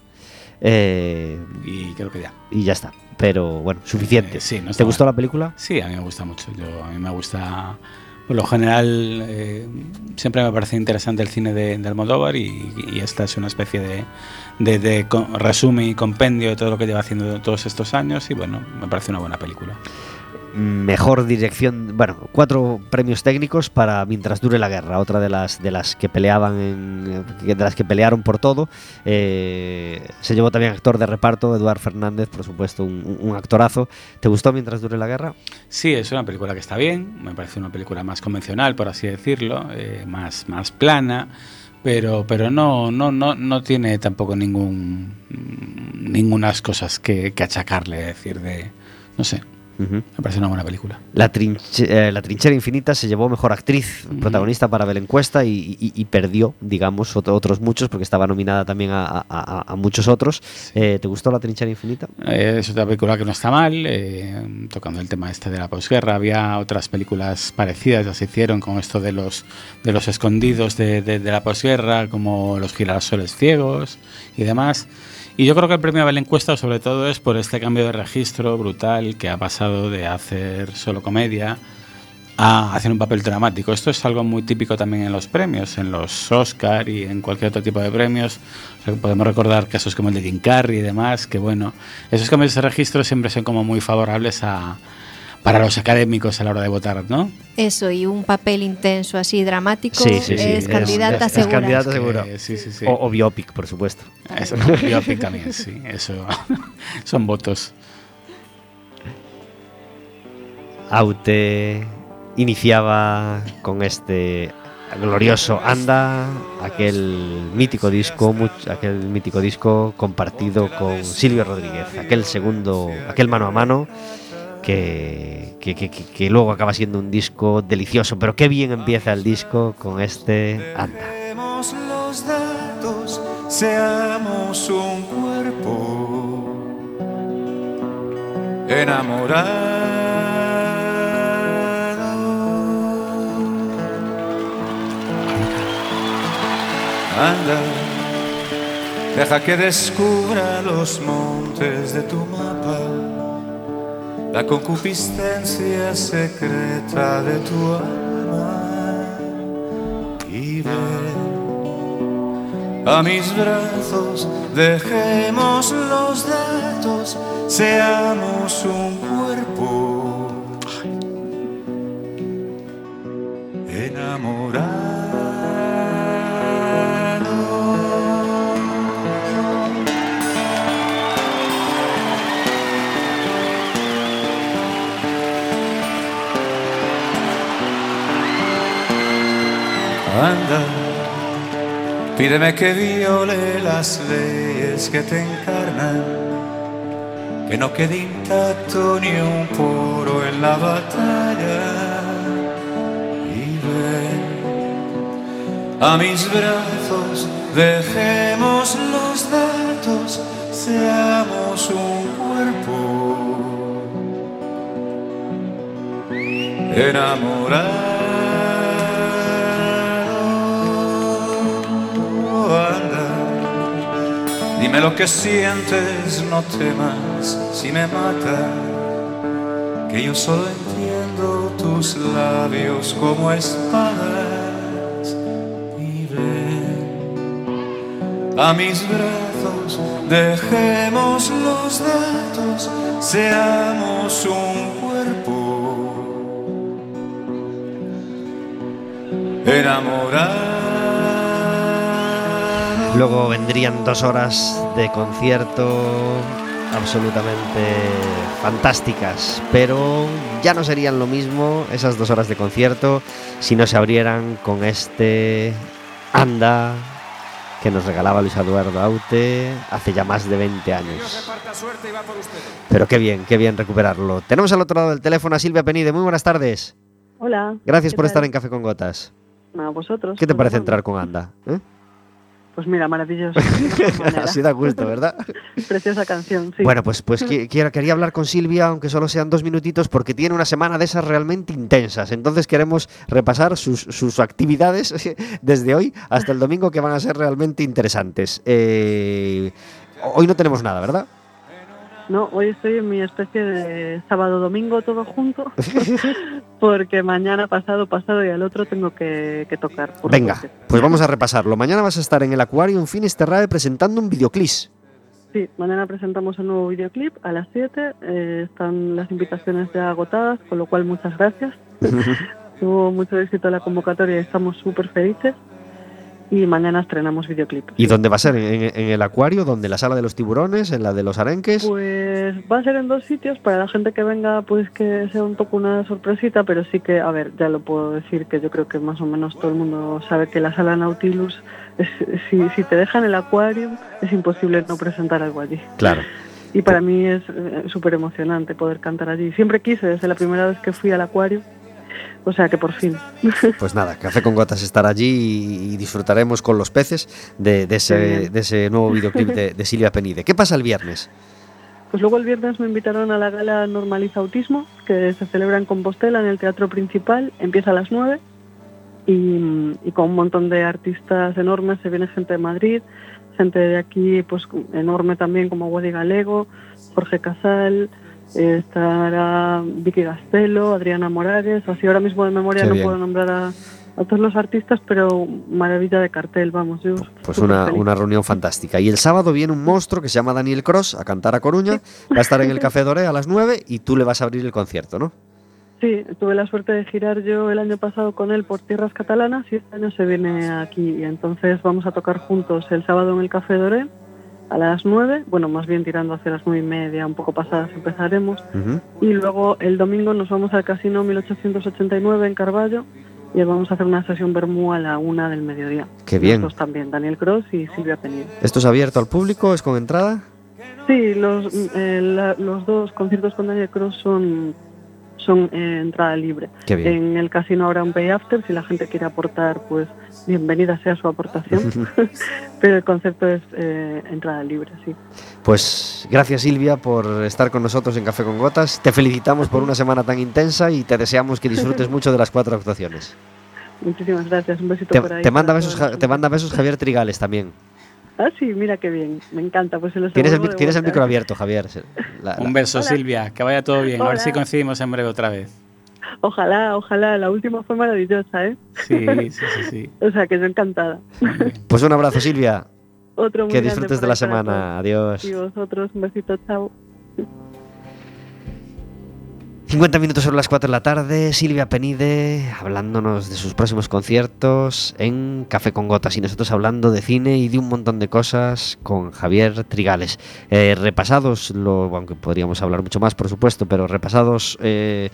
eh, Y creo que ya. y ya está. Pero bueno, suficiente. Eh, sí, no está ¿Te mal. gustó la película? Sí, a mí me gusta mucho. Yo, a mí me gusta, por lo general, eh, siempre me parece interesante el cine de, de Almodóvar y, esta es una especie de, resumen y compendio de todo lo que lleva haciendo todos estos años y bueno, me parece una buena película. Mejor dirección, bueno, cuatro premios técnicos para Mientras dure la guerra, otra de las de las que peleaban en, de las que pelearon por todo. Eh, se llevó también actor de reparto, Eduard Fernández, por supuesto, un, un actorazo. ¿Te gustó Mientras dure la guerra? Sí, es una película que está bien, me parece una película más convencional, por así decirlo, eh, más, más plana, pero, pero no, no, no, no tiene tampoco ningún ningunas cosas que, que achacarle, decir de, no sé, Ujú. me parece una buena película. La, trinche- eh, la trinchera infinita se llevó mejor actriz Ujú. protagonista para Belén Cuesta y, y- y perdió, digamos, ot- otros muchos, porque estaba nominada también a, a- a- a muchos otros. Eh, ¿Te gustó la trinchera infinita? Eh, es otra película que no está mal, eh, tocando el tema este de la posguerra. Había otras películas parecidas, ya se hicieron con esto de los, de los escondidos de, de- de la posguerra, como Los girasoles ciegos y demás. Y yo creo que el premio Belén Cuesta sobre todo es por este cambio de registro brutal que ha pasado de hacer solo comedia a hacer un papel dramático. Esto es algo muy típico también en los premios, en los Oscar y en cualquier otro tipo de premios. O sea, podemos recordar casos como el de Jim Carrey y demás, que bueno, esos cambios de registro siempre son como muy favorables a, para los académicos a la hora de votar, ¿no? Eso, y un papel intenso así dramático Sí, sí, sí, es candidata es- es segura. candidata Que- sí, sí. O, o biopic, por supuesto. Eso, biopic también, sí. Eso *laughs* son votos. Aute iniciaba con este glorioso Anda, aquel mítico disco, much- aquel mítico disco compartido con Silvio Rodríguez, aquel segundo, aquel mano a mano que, luego acaba siendo un disco delicioso, pero qué bien empieza el disco con este Anda. Los seamos un cuerpo enamorado. Anda, deja que descubra los montes de tu mapa, la concupiscencia secreta de tu alma. Y ven a mis brazos, dejemos los datos, seamos un cuerpo. Enamorado. Anda, pídeme que viole las leyes que te encarnan, que no quede intacto ni un poro en la batalla. Y ven a mis brazos, dejemos los datos, seamos un cuerpo enamorado. Dime lo que sientes, no temas si me mata, que yo solo entiendo tus labios como espadas. Y a mis brazos, dejemos los datos, seamos un cuerpo enamorado. Luego vendrían dos horas de concierto absolutamente fantásticas, pero ya no serían lo mismo esas dos horas de concierto si no se abrieran con este Anda que nos regalaba Luis Eduardo Aute hace ya más de 20 años. Pero qué bien, qué bien recuperarlo. Tenemos al otro lado del teléfono a Silvia Penide. Muy buenas tardes. Hola. Gracias ¿qué por tal? estar en Café con Gotas. A vosotros. ¿Qué te parece entrar con Anda? ¿Eh? Pues mira, maravilloso. *laughs* Así da gusto, ¿verdad? *laughs* Preciosa canción, sí. Bueno, pues, pues quería hablar con Silvia, aunque solo sean dos minutitos, porque tiene una semana de esas realmente intensas. Entonces queremos repasar sus, sus actividades *laughs* desde hoy hasta el domingo que van a ser realmente interesantes. Eh, hoy no tenemos nada, ¿verdad? No, hoy estoy en mi especie de sábado-domingo todo junto, *laughs* porque mañana, pasado, pasado y al otro tengo que, que tocar. Venga, suerte. pues vamos a repasarlo. Mañana vas a estar en el Acuario en Finisterrae presentando un videoclip. Sí, mañana presentamos un nuevo videoclip a las 7. eh, están las invitaciones ya agotadas, con lo cual muchas gracias. *laughs* Tuvo mucho éxito la convocatoria y estamos súper felices. Y mañana estrenamos videoclip. ¿Y dónde va a ser? ¿En, en el Acuario? ¿Donde? ¿En la sala de los tiburones? ¿En la de los arenques? Pues va a ser en dos sitios, para la gente que venga pues que sea un poco una sorpresita, pero sí que, a ver, ya lo puedo decir, que yo creo que más o menos todo el mundo sabe que la sala Nautilus, es, si, si te dejan el acuario, es imposible no presentar algo allí. Claro. Y para mí es eh, súper emocionante poder cantar allí. Siempre quise, desde la primera vez que fui al acuario, o sea que por fin. *laughs* Pues nada, Café con Gotas estará allí y, disfrutaremos con los peces de, de ese, de ese nuevo videoclip de, de Silvia Penide. ¿Qué pasa el viernes? Pues luego el viernes me invitaron a la gala Normaliza Autismo, que se celebra en Compostela, en el Teatro Principal. Empieza a las 9 y, y con un montón de artistas enormes. Se viene gente de Madrid, gente de aquí pues enorme también como Wadi Galego, Jorge Casal, estará Vicky Gastelo, Adriana Morales. Así ahora mismo de memoria Qué no bien. puedo nombrar a, a todos los artistas, pero maravilla de cartel, vamos. Yo Pues una, una reunión fantástica. Y el sábado viene un monstruo que se llama Daniel Cross a cantar a Coruña. Va a estar en el Café Doré a las 9 y tú le vas a abrir el concierto, ¿no? Sí, tuve la suerte de girar yo el año pasado con él por tierras catalanas y este año se viene aquí. Y entonces vamos a tocar juntos el sábado en el Café Doré a las 9, bueno, más bien tirando hacia las 9 y media, un poco pasadas empezaremos. Ujú. Y luego el domingo nos vamos al Casino 1889 en Carballo y vamos a hacer una sesión Bermú a la una del mediodía. Qué bien. Nosotros también, Daniel Cross y Silvia Penil. ¿Esto es abierto al público? ¿Es con entrada? Sí, los, eh, la- los dos conciertos con Daniel Cross son, son eh, entrada libre. En el casino habrá un pay after, si la gente quiere aportar, pues bienvenida sea su aportación. *laughs* *laughs* Pero el concepto es eh, entrada libre, sí. Pues gracias Silvia por estar con nosotros en Café con Gotas. Te felicitamos por una semana tan intensa y te deseamos que disfrutes *laughs* mucho de las cuatro actuaciones. Muchísimas gracias, un besito Te, por ahí. te manda besos, te manda besos Javier Trigales también. Ah, sí, mira qué bien, me encanta. Pues se los Tienes el, tienes el micro abierto, Javier. Se- la- la- Un beso, Hola. Silvia, que vaya todo bien. A ver si coincidimos en breve otra vez. Ojalá, ojalá, la última fue maravillosa, ¿eh? Sí, *laughs* sí, sí, sí. O sea, que yo encantada. Pues un abrazo Silvia. Otro muy Que disfrutes de la semana. Adiós. Y vosotros, un besito, chao. 50 minutos sobre las 4 de la tarde, Silvia Penide hablándonos de sus próximos conciertos en Café con Gotas y nosotros hablando de cine y de un montón de cosas con Javier Trigales. Eh, repasados, lo, aunque podríamos hablar mucho más por supuesto, pero repasados, eh,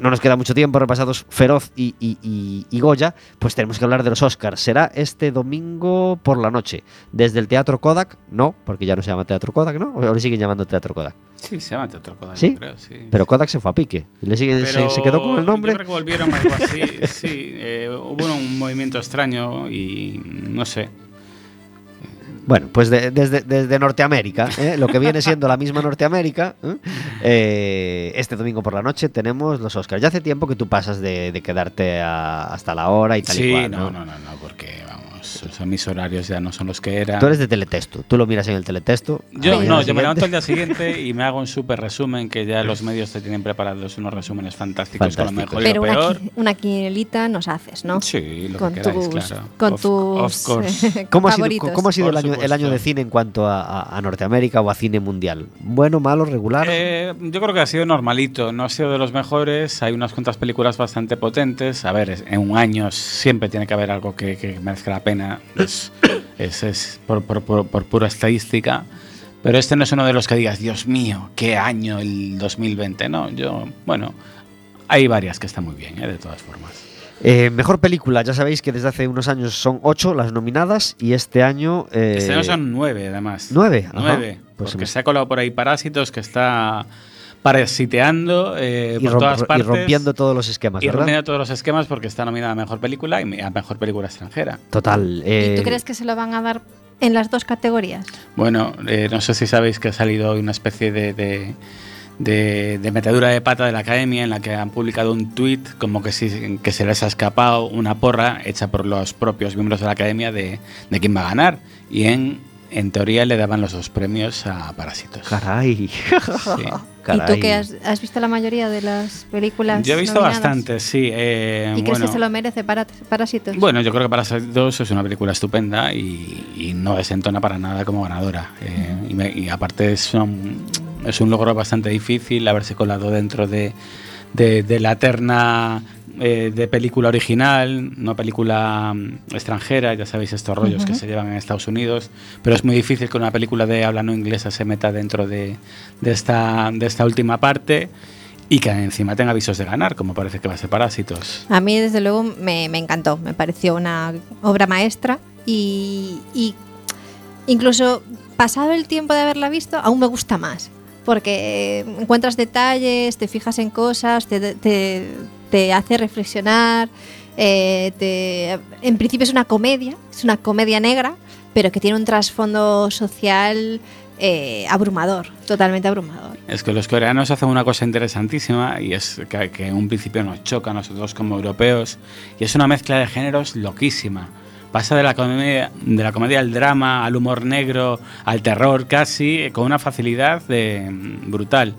no nos queda mucho tiempo, repasados Feroz y, y- y- y Goya, pues tenemos que hablar de los Oscars. Será este domingo por la noche, desde el Teatro Kodak, no, porque ya no se llama Teatro Kodak, ¿no? O le siguen llamando Teatro Kodak. Sí, se llama Teatro Kodak, ¿Sí? creo, sí. Pero Kodak se fue a pique. Le sigue, se, quedó con el nombre. Yo creo que volvieron algo así. sí, eh, hubo un movimiento extraño y no sé. Bueno, pues de- desde, desde Norteamérica, ¿eh? lo que viene siendo la misma Norteamérica, ¿eh? Eh, este domingo por la noche tenemos los Oscars. Ya hace tiempo que tú pasas de, de quedarte a- hasta la hora y tal y Sí, cual, no, no, no, no, porque vamos, o sea, mis horarios ya no son los que eran. Tú eres de teletexto, tú lo miras en el teletexto. Yo no, yo me levanto al día siguiente y me hago un súper resumen que ya los medios te tienen preparados unos resúmenes fantásticos, con lo mejor y Pero lo una, peor. qui- una quinelita nos haces, ¿no? Sí, lo con que queráis, tus, claro. con Of- tus of course. *laughs* *laughs* ¿Cómo ha sido, favoritos. cómo ha sido el, año, el año de cine en cuanto a, a- a Norteamérica o a cine mundial? ¿Bueno, malo, regular? Eh, yo creo que ha sido normalito, no ha sido de los mejores. Hay unas cuantas películas bastante potentes. A ver, en un año siempre tiene que haber algo que, que merezca la pena. Es, es, es por, por- por- por pura estadística. Pero este no es uno de los que digas, Dios mío, qué año el 2020. No, yo, bueno, hay varias que están muy bien, eh, de todas formas. Eh, mejor película, ya sabéis que desde hace unos años son ocho las nominadas y este año... eh, Este año son nueve, además. ¿Nueve? Ajá. Nueve. Pues porque se se ha colado por ahí Parásitos, que está parasiteando eh, y, por todas y partes. rompiendo todos los esquemas, Y ¿verdad? rompiendo todos los esquemas porque está nominada a Mejor Película y a Mejor Película Extranjera. Total. ¿Y eh, tú crees que se lo van a dar en las dos categorías? Bueno, eh, no sé si sabéis que ha salido hoy una especie de, de, de- de metedura de pata de la academia en la que han publicado un tuit como que, si, que se les ha escapado una porra hecha por los propios miembros de la academia de, de quién va a ganar. Y en, en teoría le daban los dos premios a Parásitos. Caray. Sí. Caray. *laughs* ¿Y tú que has, has visto la mayoría de las películas? Yo he visto nominadas? bastante, sí. eh, ¿Y crees bueno, que se lo merece para Parásitos? Bueno, yo creo que Parásitos es una película estupenda y, y no desentona para nada como ganadora. Eh, y, me- y aparte es un, es un logro bastante difícil haberse colado dentro de, de- de la terna eh, de película original, no película mm, extranjera, ya sabéis estos rollos que Ujú. se llevan en Estados Unidos, pero es muy difícil que una película de habla no inglesa se meta dentro de, de esta, de esta última parte y que encima tenga avisos de ganar, como parece que va a ser Parásitos. A mí, desde luego, me, me encantó. Me pareció una obra maestra y, y incluso pasado el tiempo de haberla visto, aún me gusta más. Porque encuentras detalles, te fijas en cosas, te, te- te hace reflexionar. eh, te- en principio es una comedia, es una comedia negra, pero que tiene un trasfondo social eh, abrumador, totalmente abrumador. Es que los coreanos hacen una cosa interesantísima y es que, que en un principio nos choca a nosotros como europeos y es una mezcla de géneros loquísima. Pasa de la comedia, de la comedia al drama, al humor negro, al terror casi, eh, con una facilidad de- brutal.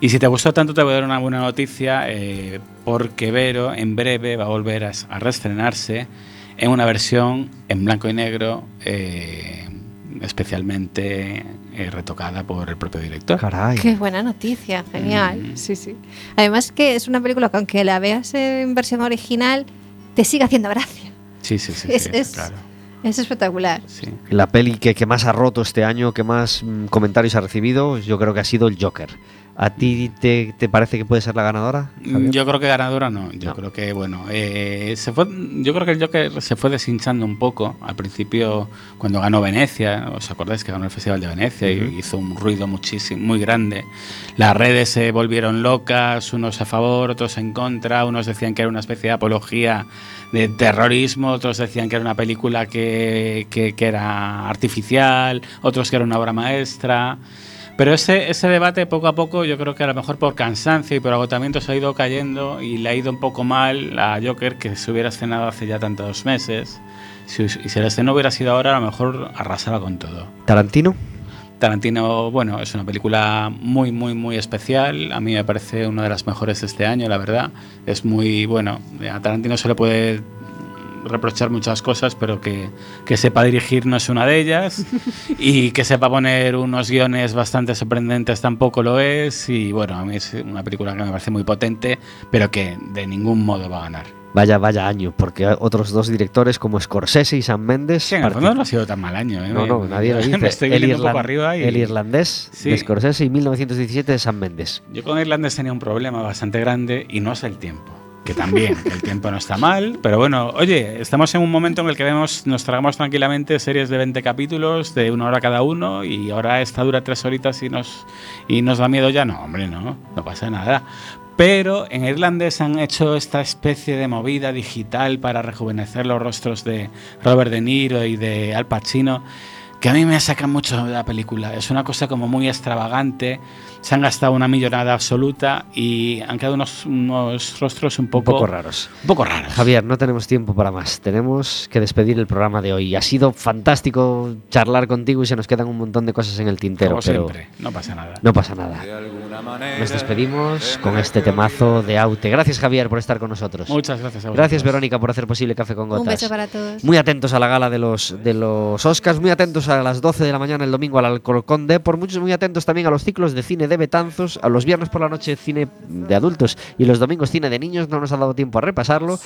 Y si te gustó tanto te voy a dar una buena noticia eh, porque Vero en breve va a volver a, a reestrenarse en una versión en blanco y negro eh, especialmente eh, retocada por el propio director. Caray. Qué buena noticia, genial. Mm. Sí, sí. Además que es una película que aunque la veas en versión original, te sigue haciendo gracia. Sí, sí, sí, Es- sí, es- claro. Es espectacular. Sí. La peli que, que más ha roto este año, que más mm, comentarios ha recibido, yo creo que ha sido el Joker. ¿A ti te, te parece que puede ser la ganadora? Javier? Yo creo que ganadora no. Yo No. creo que, bueno, eh, se fue, yo creo que el Joker se fue deshinchando un poco. Al principio, cuando ganó Venecia, ¿os acordáis que ganó el Festival de Venecia y hizo un ruido muchísimo, muy grande? Las redes se volvieron locas, unos a favor, otros en contra. Unos decían que era una especie de apología de terrorismo, otros decían que era una película que, que- que era artificial, otros que era una obra maestra. Pero ese, ese debate poco a poco yo creo que a lo mejor por cansancio y por agotamiento se ha ido cayendo y le ha ido un poco mal a Joker que se hubiera estrenado hace ya tantos meses. Si, y si el estreno hubiera sido ahora a lo mejor arrasaba con todo. ¿Tarantino? Tarantino, bueno, es una película muy, muy, muy especial. A mí me parece una de las mejores de este año, la verdad. Es muy, bueno, a Tarantino se le puede reprochar muchas cosas, pero que, que sepa dirigir no es una de ellas. *laughs* y que sepa poner unos guiones bastante sorprendentes tampoco lo es. Y bueno, a mí es una película que me parece muy potente, pero que de ningún modo va a ganar. Vaya, vaya año, porque otros dos directores como Scorsese y Sam Mendes. Sí, en el fondo no ha sido tan mal año. ¿eh? No, no, nadie lo *laughs* dice. Me estoy el, viniendo un poco arriba y... el irlandés Sí. de Scorsese y 1917 de Sam Mendes. Yo con Irlandés tenía un problema bastante grande y no es el tiempo. Que también, el tiempo no está mal, pero bueno, oye, estamos en un momento en el que vemos, nos tragamos tranquilamente series de 20 capítulos, de una hora cada uno, y ahora esta dura tres horitas y nos, y nos da miedo ya. No, hombre, no, no pasa nada. Pero en Irlandés han hecho esta especie de movida digital para rejuvenecer los rostros de Robert De Niro y de Al Pacino, que a mí me saca mucho de la película. Es una cosa como muy extravagante. Se han gastado una millonada absoluta y han quedado unos, unos rostros un Un poco, poco raros. un poco raros. Javier, no tenemos tiempo para más. Tenemos que despedir el programa de hoy. Ha sido fantástico charlar contigo y se nos quedan un montón de cosas en el tintero, como pero siempre, no pasa nada. no pasa nada. De. Nos despedimos con este temazo de Aute. Gracias, Javier, por estar con nosotros. Muchas gracias a vosotros. Gracias, Verónica, por hacer posible Café con Gotas. Un beso para todos. Muy atentos a la gala de los, de los Oscars, muy atentos a las 12 de la mañana el domingo al Alcorcón Depor, muchos muy atentos también a los ciclos de cine de Betanzos, a los viernes por la noche cine de adultos y los domingos cine de niños, no nos ha dado tiempo a repasarlo.